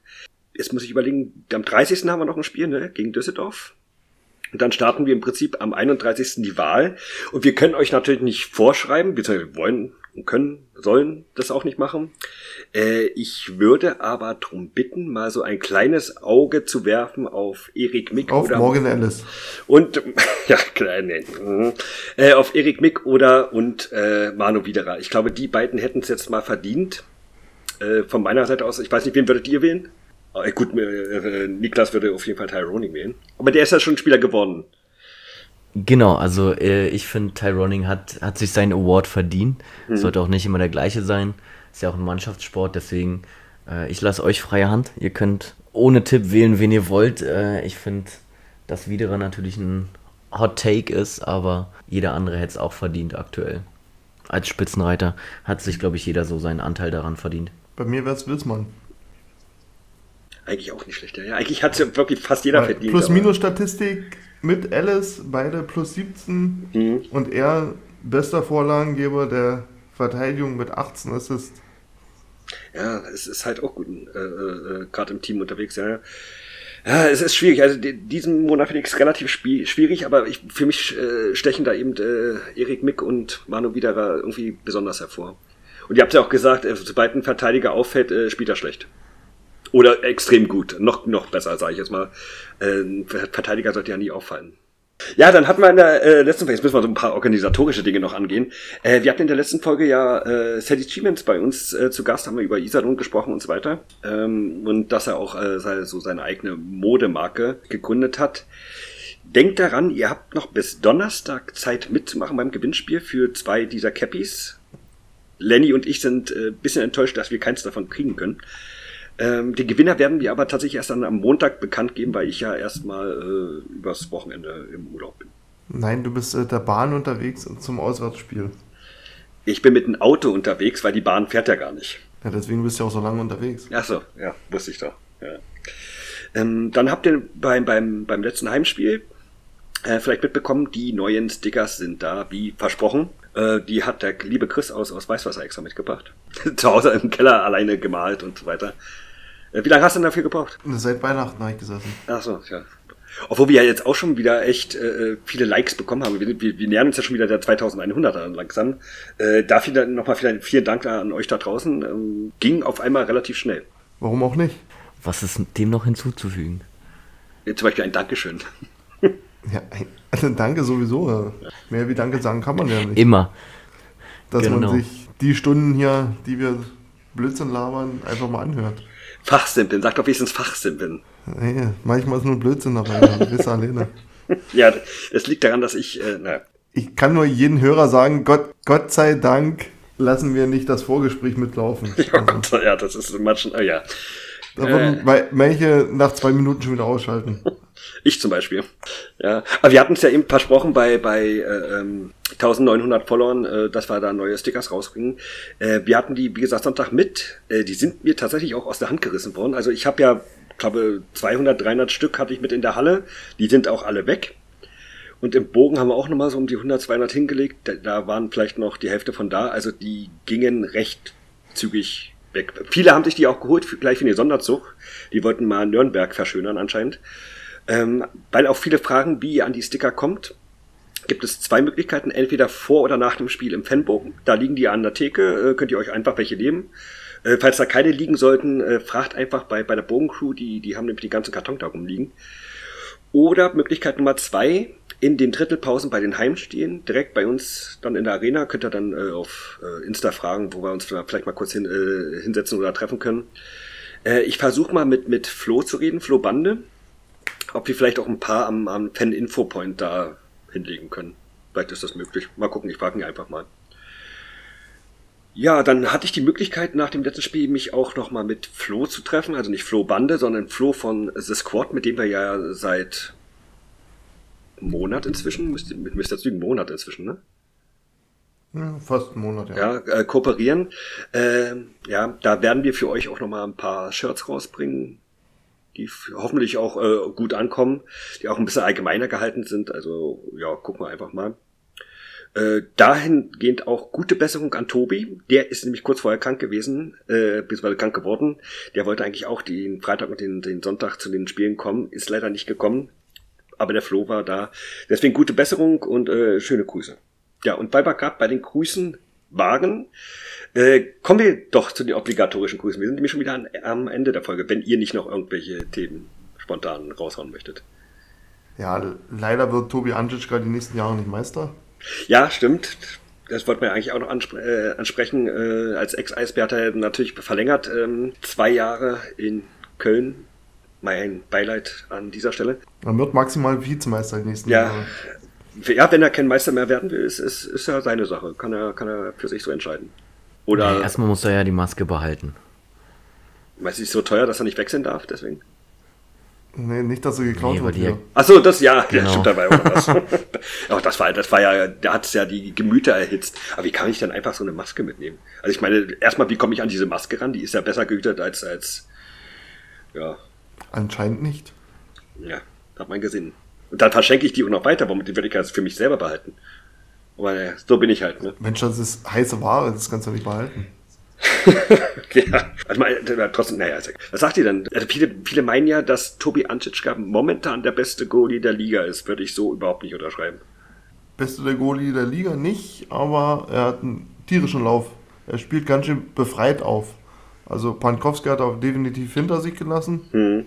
Jetzt muss ich überlegen, am 30. haben wir noch ein Spiel, ne, gegen Düsseldorf. Und dann starten wir im Prinzip am 31. die Wahl. Und wir können euch natürlich nicht vorschreiben, wir wollen können, sollen das auch nicht machen. Äh, ich würde aber darum bitten, mal so ein kleines Auge zu werfen auf Erik Mick. Auf oder Morgan Ellis. Und, ja, klein, nee. äh, auf Erik Mick oder und äh, Manu Widerer. Ich glaube, die beiden hätten es jetzt mal verdient. Äh, von meiner Seite aus, ich weiß nicht, wen würdet ihr wählen? Äh, gut, äh, Niklas würde auf jeden Fall Tyrone wählen. Aber der ist ja schon Spieler geworden. Genau, also äh, ich finde, Tyroning hat, hat sich seinen Award verdient. Mhm. Sollte auch nicht immer der gleiche sein. Ist ja auch ein Mannschaftssport, deswegen äh, ich lasse euch freie Hand. Ihr könnt ohne Tipp wählen, wen ihr wollt. Äh, ich finde, dass Widerer natürlich ein Hot Take ist, aber jeder andere hätte es auch verdient aktuell. Als Spitzenreiter hat sich, glaube ich, jeder so seinen Anteil daran verdient. Bei mir wäre es Wilsmann. Eigentlich auch nicht schlecht. Ja, eigentlich hat es ja wirklich fast jeder Weil verdient. Plus-Minus-Statistik mit Alice, beide plus 17 mhm. und er bester Vorlagengeber der Verteidigung mit 18 Assists. Ja, es ist halt auch gut, äh, äh, gerade im Team unterwegs, ja. Ja, es ist schwierig. Also diesen Monat finde ich es relativ schwierig, aber ich, für mich äh, stechen da eben äh, Erik Mick und Manu Widerer irgendwie besonders hervor. Und ihr habt ja auch gesagt, äh, sobald ein Verteidiger auffällt, äh, spielt er schlecht. Oder extrem gut. Noch, noch besser, sage ich jetzt mal. Äh, Verteidiger sollte ja nie auffallen. Ja, dann hatten wir in der äh, letzten Folge, jetzt müssen wir so ein paar organisatorische Dinge noch angehen. Äh, wir hatten in der letzten Folge ja äh, Sadie Chiemens bei uns äh, zu Gast, haben wir über Isadon gesprochen und so weiter. Ähm, und dass er auch äh, so seine eigene Modemarke gegründet hat. Denkt daran, ihr habt noch bis Donnerstag Zeit mitzumachen beim Gewinnspiel für zwei dieser Cappies. Lenny und ich sind äh, bisschen enttäuscht, dass wir keins davon kriegen können. Ähm, den Gewinner werden wir aber tatsächlich erst dann am Montag bekannt geben, weil ich ja erstmal äh, übers Wochenende im Urlaub bin. Nein, du bist äh, der Bahn unterwegs zum Auswärtsspiel. Ich bin mit dem Auto unterwegs, weil die Bahn fährt ja gar nicht. Ja, deswegen bist du ja auch so lange unterwegs. Ach so, ja, wusste ich doch. Ja. Ähm, dann habt ihr beim, beim, beim letzten Heimspiel äh, vielleicht mitbekommen, die neuen Stickers sind da, wie versprochen. Äh, die hat der liebe Chris aus, aus Weißwasser extra mitgebracht. Zu Hause im Keller alleine gemalt und so weiter. Äh, wie lange hast du denn dafür gebraucht? Seit Weihnachten habe ich gesessen. Ach so, ja. Obwohl wir ja jetzt auch schon wieder echt äh, viele Likes bekommen haben. Wir, wir, wir nähern uns ja schon wieder der 2100er langsam. Äh, dafür nochmal vielen Dank an euch da draußen. Ähm, ging auf einmal relativ schnell. Warum auch nicht? Was ist dem noch hinzuzufügen? Ja, zum Beispiel ein Dankeschön. ja, ein, also Danke sowieso. Ja. Mehr wie Danke sagen kann man ja nicht. Immer. Dass genau. man sich die Stunden hier, die wir Blödsinn labern, einfach mal anhört. Fachsimpeln, sag doch wenigstens Fachsimpeln. Nee, manchmal ist nur Blödsinn dabei, du bist alleine. Ja, es liegt daran, dass ich, äh, na, Ich kann nur jeden Hörer sagen, Gott, Gott sei Dank lassen wir nicht das Vorgespräch mitlaufen. ja, Gott, ja, das ist manchmal, ja. Da würden weil manche nach zwei Minuten schon wieder ausschalten. Ich zum Beispiel. Ja, aber wir hatten es ja eben versprochen bei bei äh, ähm, 1900 Followern, äh, dass wir da neue Stickers rausbringen. Äh, wir hatten die, wie gesagt, Sonntag mit. Äh, die sind mir tatsächlich auch aus der Hand gerissen worden. Also ich habe ja, glaube 200, 300 Stück hatte ich mit in der Halle. Die sind auch alle weg. Und im Bogen haben wir auch nochmal so um die 100, 200 hingelegt. Da, da waren vielleicht noch die Hälfte von da. Also die gingen recht zügig weg. Viele haben sich die auch geholt, gleich für den Sonderzug. Die wollten mal Nürnberg verschönern anscheinend. Ähm, weil auch viele fragen, wie ihr an die Sticker kommt, gibt es zwei Möglichkeiten. Entweder vor oder nach dem Spiel im Fanbogen. Da liegen die an der Theke, äh, könnt ihr euch einfach welche nehmen. Äh, falls da keine liegen sollten, äh, fragt einfach bei, bei der Bogencrew, die, die haben nämlich die ganzen Karton da rumliegen. Oder Möglichkeit Nummer zwei, in den Drittelpausen bei den Heimstehen, direkt bei uns dann in der Arena, könnt ihr dann äh, auf äh, Insta fragen, wo wir uns vielleicht mal kurz hin, äh, hinsetzen oder treffen können. Äh, ich versuche mal mit, mit Flo zu reden, Flo Bande, ob wir vielleicht auch ein paar am, am Fan-Info-Point da hinlegen können. Vielleicht ist das möglich. Mal gucken, ich frage ihn einfach mal. Ja, dann hatte ich die Möglichkeit, nach dem letzten Spiel mich auch nochmal mit Flo zu treffen. Also nicht Flo Bande, sondern Flo von The Squad, mit dem wir ja seit Monat inzwischen, müsste, mit Mr. Zügen Monat inzwischen, ne? Ja, fast einen Monat, ja. Ja, äh, kooperieren. Ähm, ja, da werden wir für euch auch nochmal ein paar Shirts rausbringen, die hoffentlich auch äh, gut ankommen, die auch ein bisschen allgemeiner gehalten sind. Also ja, gucken wir einfach mal. Äh, dahingehend auch gute Besserung an Tobi. Der ist nämlich kurz vorher krank gewesen, äh, beziehungsweise krank geworden. Der wollte eigentlich auch den Freitag und den, den Sonntag zu den Spielen kommen, ist leider nicht gekommen. Aber der Flo war da. Deswegen gute Besserung und äh, schöne Grüße. Ja, und wir gerade bei den Grüßen waren, äh, kommen wir doch zu den obligatorischen Grüßen. Wir sind nämlich schon wieder an, am Ende der Folge, wenn ihr nicht noch irgendwelche Themen spontan raushauen möchtet. Ja, leider wird Tobi Anschitschka die nächsten Jahre nicht Meister. Ja, stimmt. Das wollten wir eigentlich auch noch anspre äh, ansprechen. Äh, als Ex-Eisbär hat er natürlich verlängert. Ähm, zwei Jahre in Köln. Mein Beileid an dieser Stelle. Er wird maximal Vizemeister die nächsten Ja. Jahre. Ja, wenn er kein Meister mehr werden will, ist, ist, ist ja seine Sache. Kann er, kann er für sich so entscheiden. Oder Nee, erstmal muss er ja die Maske behalten. weiß ich, so teuer, dass er nicht wechseln darf, deswegen. Nee, nicht, dass er geklaut Nee, wird die- hier. Ach so, das ja, ja Genau. stimmt dabei was. Aber das war, das war ja, da hat es ja die Gemüter erhitzt. Aber wie kann ich denn einfach so eine Maske mitnehmen? Also ich meine, erstmal, wie komme ich an diese Maske ran? Die ist ja besser gehütet als, als, ja, Anscheinend nicht. ja, hat man gesehen. Und dann verschenke ich die auch noch weiter, womit die würde ich ja für mich selber behalten. Aber ja, so bin ich halt, ne? Mensch, das ist heiße Ware, das kannst du nicht behalten. Ja, also mal, äh, trotzdem, naja, was sagt ihr denn? Also viele, viele meinen ja, dass Tobi Antitschka momentan der beste Goalie der Liga ist. Würde ich so überhaupt nicht unterschreiben. Beste der Goalie der Liga nicht, aber er hat einen tierischen Lauf. Er spielt ganz schön befreit auf. Also Pankowski hat er definitiv hinter sich gelassen. Hm.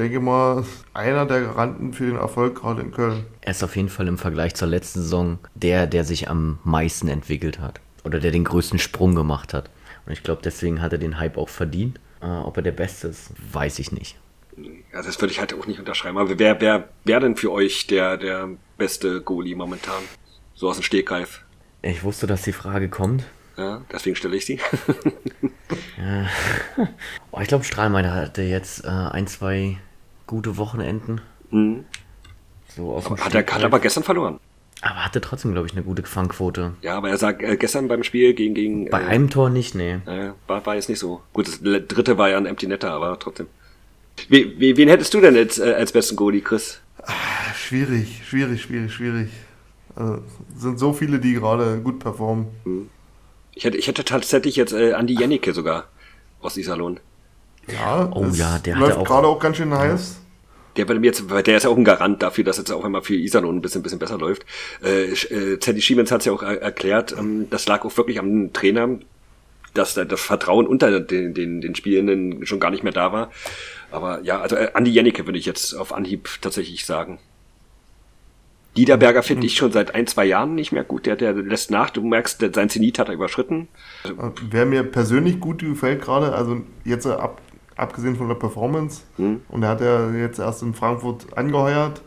Denke mal, einer der Garanten für den Erfolg gerade in Köln. Er ist auf jeden Fall im Vergleich zur letzten Saison der, der sich am meisten entwickelt hat. Oder der den größten Sprung gemacht hat. Und ich glaube, deswegen hat er den Hype auch verdient. Äh, ob er der Beste ist, weiß ich nicht. Ja, das würde ich halt auch nicht unterschreiben. Aber wer, wer, wer denn für euch der, der beste Goalie momentan? So aus dem Stegreif. Ich wusste, dass die Frage kommt. Ja, deswegen stelle ich sie. Oh, ich glaube, Strahlmeier hatte jetzt äh, ein, zwei gute Wochenenden. Hm. So aus dem Hat er hat aber gestern verloren. aber hatte trotzdem, glaube ich, eine gute Fangquote. Ja, aber er sagt äh, gestern beim Spiel gegen. gegen Bei äh, einem Tor nicht, nee. äh, war, war jetzt nicht so. Gut, das dritte war ja ein Empty Netter, aber trotzdem. Wie, wie, wen hättest du denn als, äh, als besten Goalie, Chris? Schwierig, schwierig, schwierig, schwierig. Also, es sind so viele, die gerade gut performen. Ich hätte, ich hätte tatsächlich jetzt äh, Andi Jennecke sogar aus Iserlohn. Ja, Oh ja, der läuft hatte auch- gerade auch ganz schön heiß. Der bei mir jetzt, der ist ja auch ein Garant dafür, dass jetzt auch immer für Iserlohn ein bisschen, bisschen besser läuft. Äh, äh, Teddy Schiemens hat es ja auch er erklärt, ähm, das lag auch wirklich am Trainer, dass da das Vertrauen unter den, den, den Spielenden schon gar nicht mehr da war. Aber ja, also äh, Andi Jennecke würde ich jetzt auf Anhieb tatsächlich sagen. Niederberger finde ich schon seit ein, zwei Jahren nicht mehr gut. Der, der lässt nach. Du merkst, der, sein Zenit hat er überschritten. Wer mir persönlich gut gefällt gerade, also jetzt ab abgesehen von der Performance. Hm. Und er hat ja jetzt erst in Frankfurt angeheuert.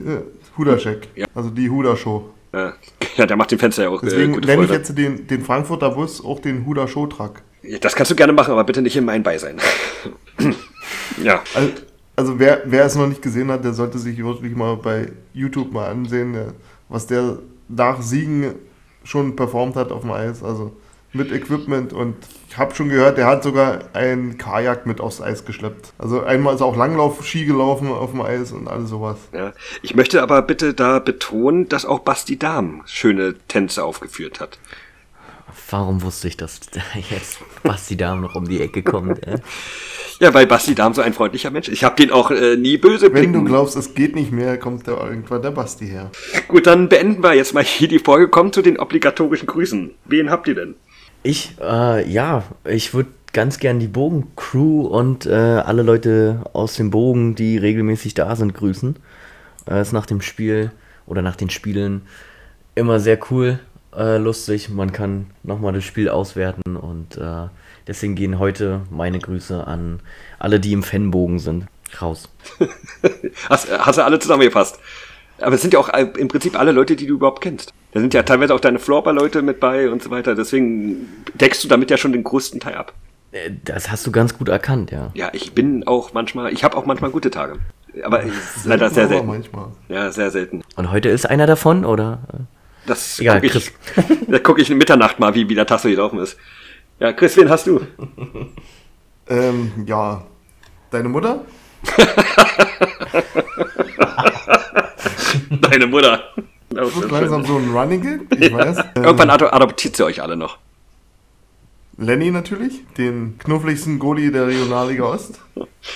Äh, Hudercheck. Ja. Also die Huder-Show. Ja. ja, der macht den Fenster ja auch. Äh, Deswegen äh, nenne ich jetzt den, den Frankfurter Bus auch den Huder-Show-Truck. Das kannst du gerne machen, aber bitte nicht in mein Beisein. ja. Also, also wer, wer es noch nicht gesehen hat, der sollte sich wirklich mal bei YouTube mal ansehen, was der nach Siegen schon performt hat auf dem Eis. Also mit Equipment und ich habe schon gehört, der hat sogar ein Kajak mit aufs Eis geschleppt. Also einmal ist auch Langlauf-Ski gelaufen auf dem Eis und alles sowas. Ja. Ich möchte aber bitte da betonen, dass auch Basti Dahm schöne Tänze aufgeführt hat. Warum wusste ich, dass jetzt Basti Dahm noch um die Ecke kommt? Äh? Ja, weil Basti Dahm so ein freundlicher Mensch ist. Ich habe den auch äh, nie böse Wenn du glaubst, es geht nicht mehr, kommt da irgendwann der Basti her. Gut, dann beenden wir jetzt mal hier die Folge. Kommt zu den obligatorischen Grüßen. Wen habt ihr denn? Ich, äh, ja, ich würde ganz gern die Bogencrew und äh, alle Leute aus dem Bogen, die regelmäßig da sind, grüßen. Äh, ist nach dem Spiel oder nach den Spielen immer sehr cool, äh, lustig. Man kann nochmal das Spiel auswerten und äh, deswegen gehen heute meine Grüße an alle, die im Fanbogen sind. Raus. hast, hast du alle zusammengefasst? Aber es sind ja auch im Prinzip alle Leute, die du überhaupt kennst. Da sind ja teilweise auch deine Florber-Leute mit bei und so weiter. Deswegen deckst du damit ja schon den größten Teil ab. Äh, das hast du ganz gut erkannt, ja. Ja, ich bin auch manchmal, ich habe auch manchmal gute Tage. Aber leider sehr selten. Manchmal. Ja, sehr selten. Und heute ist einer davon, oder? Das Egal, guck ich, da gucke ich in Mitternacht mal, wie, wie der Tag so gelaufen ist. Ja, Chris, wen hast du? ähm, ja, deine Mutter? Deine Mutter. Das ist langsam so ein Running Gag, ich weiß. Irgendwann adoptiert sie euch alle noch. Lenny natürlich, den knuffligsten Goalie der Regionalliga Ost.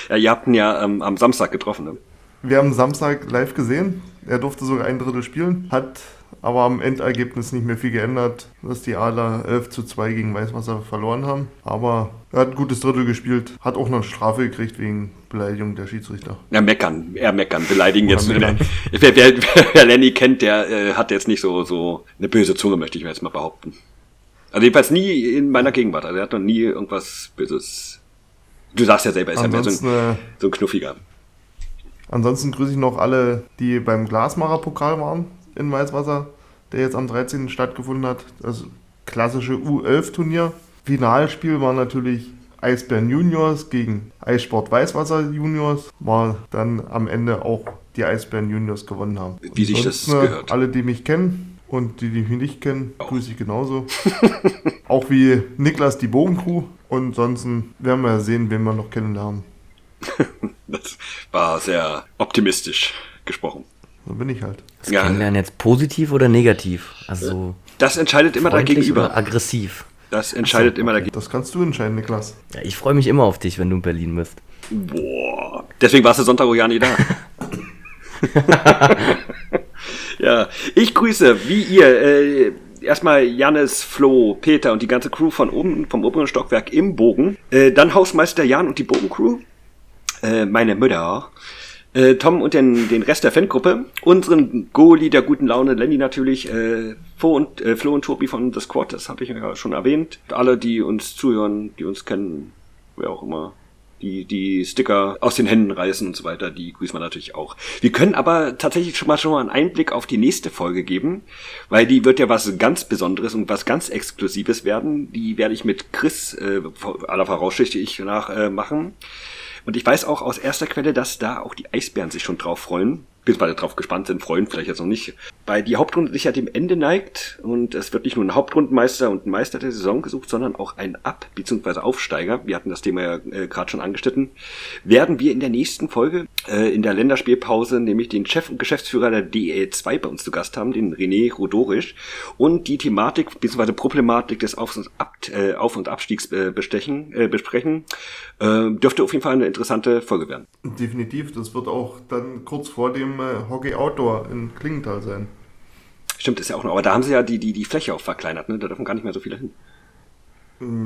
Ja, ihr habt ihn ja ähm, am Samstag getroffen. Ne? Wir haben Samstag live gesehen. Er durfte sogar ein Drittel spielen, hat aber am Endergebnis nicht mehr viel geändert, dass die Adler 11 zu 2 gegen Weißwasser verloren haben. Aber er hat ein gutes Drittel gespielt, hat auch noch eine Strafe gekriegt wegen Beleidigung der Schiedsrichter. Ja, meckern, eher meckern, beleidigen jetzt. Meckern. Wer, wer, wer, Lenny kennt, der äh, hat jetzt nicht so, so eine böse Zunge, möchte ich mir jetzt mal behaupten. Also jedenfalls nie in meiner Gegenwart. Also er hat noch nie irgendwas Böses. Du sagst ja selber, ist ja mehr so ein, äh, so ein Knuffiger. Ansonsten grüße ich noch alle, die beim Glasmacher-Pokal waren in Weißwasser der jetzt am 13. stattgefunden hat. Das klassische U11-Turnier. Finalspiel war natürlich Eisbären Juniors gegen Eissport Weißwasser Juniors. War dann am Ende auch die Eisbären Juniors gewonnen haben. Wie sich das gehört. Alle, die mich kennen und die, die mich nicht kennen, oh. grüße ich genauso. auch wie Niklas die Bogencrew. Und sonst werden wir sehen, wen wir noch kennenlernen. das war sehr optimistisch gesprochen. So bin ich halt. Das ja. Kennenlernen jetzt positiv oder negativ? Also das entscheidet immer dagegenüber. aggressiv. Das entscheidet so, immer dagegen. Das kannst du entscheiden, Niklas. Ja, ich freue mich immer auf dich, wenn du in Berlin bist. Boah. Deswegen warst du Sonntag auch ja nie da. ja, ich grüße, wie ihr, äh, erstmal Jannes, Flo, Peter und die ganze Crew von oben, vom oberen Stockwerk im Bogen. Äh, dann Hausmeister Jan und die Bogencrew. Äh, meine Mutter äh, Tom und den, den Rest der Fangruppe, unseren Goalie der guten Laune, Lenny natürlich, äh, Flo, und, äh, Flo und Tobi von The Squad, das habe ich ja schon erwähnt. Alle, die uns zuhören, die uns kennen, wer auch immer, die die Sticker aus den Händen reißen und so weiter, die grüßen wir natürlich auch. Wir können aber tatsächlich schon mal schon mal einen Einblick auf die nächste Folge geben, weil die wird ja was ganz Besonderes und was ganz Exklusives werden. Die werde ich mit Chris äh, aller Voraussicht ich nach äh, machen. Und ich weiß auch aus erster Quelle, dass da auch die Eisbären sich schon drauf freuen beziehungsweise darauf gespannt sind, freuen vielleicht jetzt noch nicht, weil die Hauptrunde sich ja dem Ende neigt und es wird nicht nur ein Hauptrundenmeister und ein Meister der Saison gesucht, sondern auch ein Ab- bzw. Aufsteiger. Wir hatten das Thema ja äh, gerade schon angeschnitten. Werden wir in der nächsten Folge, äh, in der Länderspielpause, nämlich den Chef und Geschäftsführer der DE2 bei uns zu Gast haben, den René Rodorisch, und die Thematik bzw. Problematik des Auf- und, Ab äh, Auf und Abstiegs äh, bestechen, äh, besprechen. Äh, dürfte auf jeden Fall eine interessante Folge werden. Definitiv, das wird auch dann kurz vor dem äh, Hockey Outdoor in Klingenthal sein. Stimmt, ist ja auch noch. Aber da haben sie ja die, die, die Fläche auch verkleinert, ne? Da dürfen gar nicht mehr so viele hin.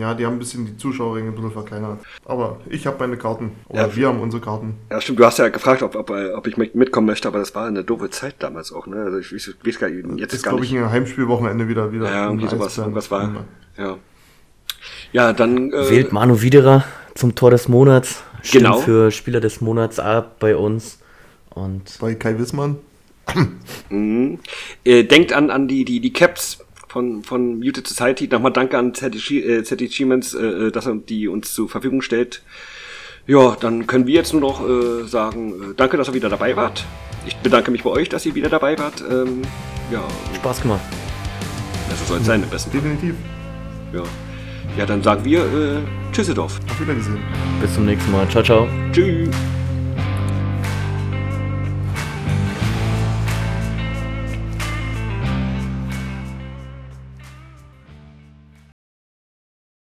Ja, die haben ein bisschen die Zuschauerringe ein bisschen verkleinert. Aber ich habe meine Karten. Oder ja, wir haben unsere Karten. Ja, stimmt. Du hast ja gefragt, ob, ob, ob ich mitkommen möchte, aber das war eine doofe Zeit damals auch. Ne? Also ich weiß, weiß gar nicht. Jetzt ist, glaube ich, ein Heimspielwochenende wieder. wieder ja, irgendwie sowas. Irgendwas war. Ja. Ja, dann. Äh, Wählt Manu Widerer zum Tor des Monats. Stimmt Genau. für Spieler des Monats ab bei uns. Und Bei Kai Wissmann. Äh, denkt an, an die, die, die Caps von, von Muted Society. Nochmal danke an ZDG, äh, Siemens, äh, dass er die uns zur Verfügung stellt. Ja, dann können wir jetzt nur noch äh, sagen, äh, danke, dass ihr wieder dabei wart. Ich bedanke mich bei euch, dass ihr wieder dabei wart. Ähm, ja, Spaß gemacht. das soll es sein, am besten. Definitiv. Ja. ja, dann sagen wir äh, Tschüsseldorf. Auf Wiedergesehen. Bis zum nächsten Mal. Ciao, ciao. Tschüss.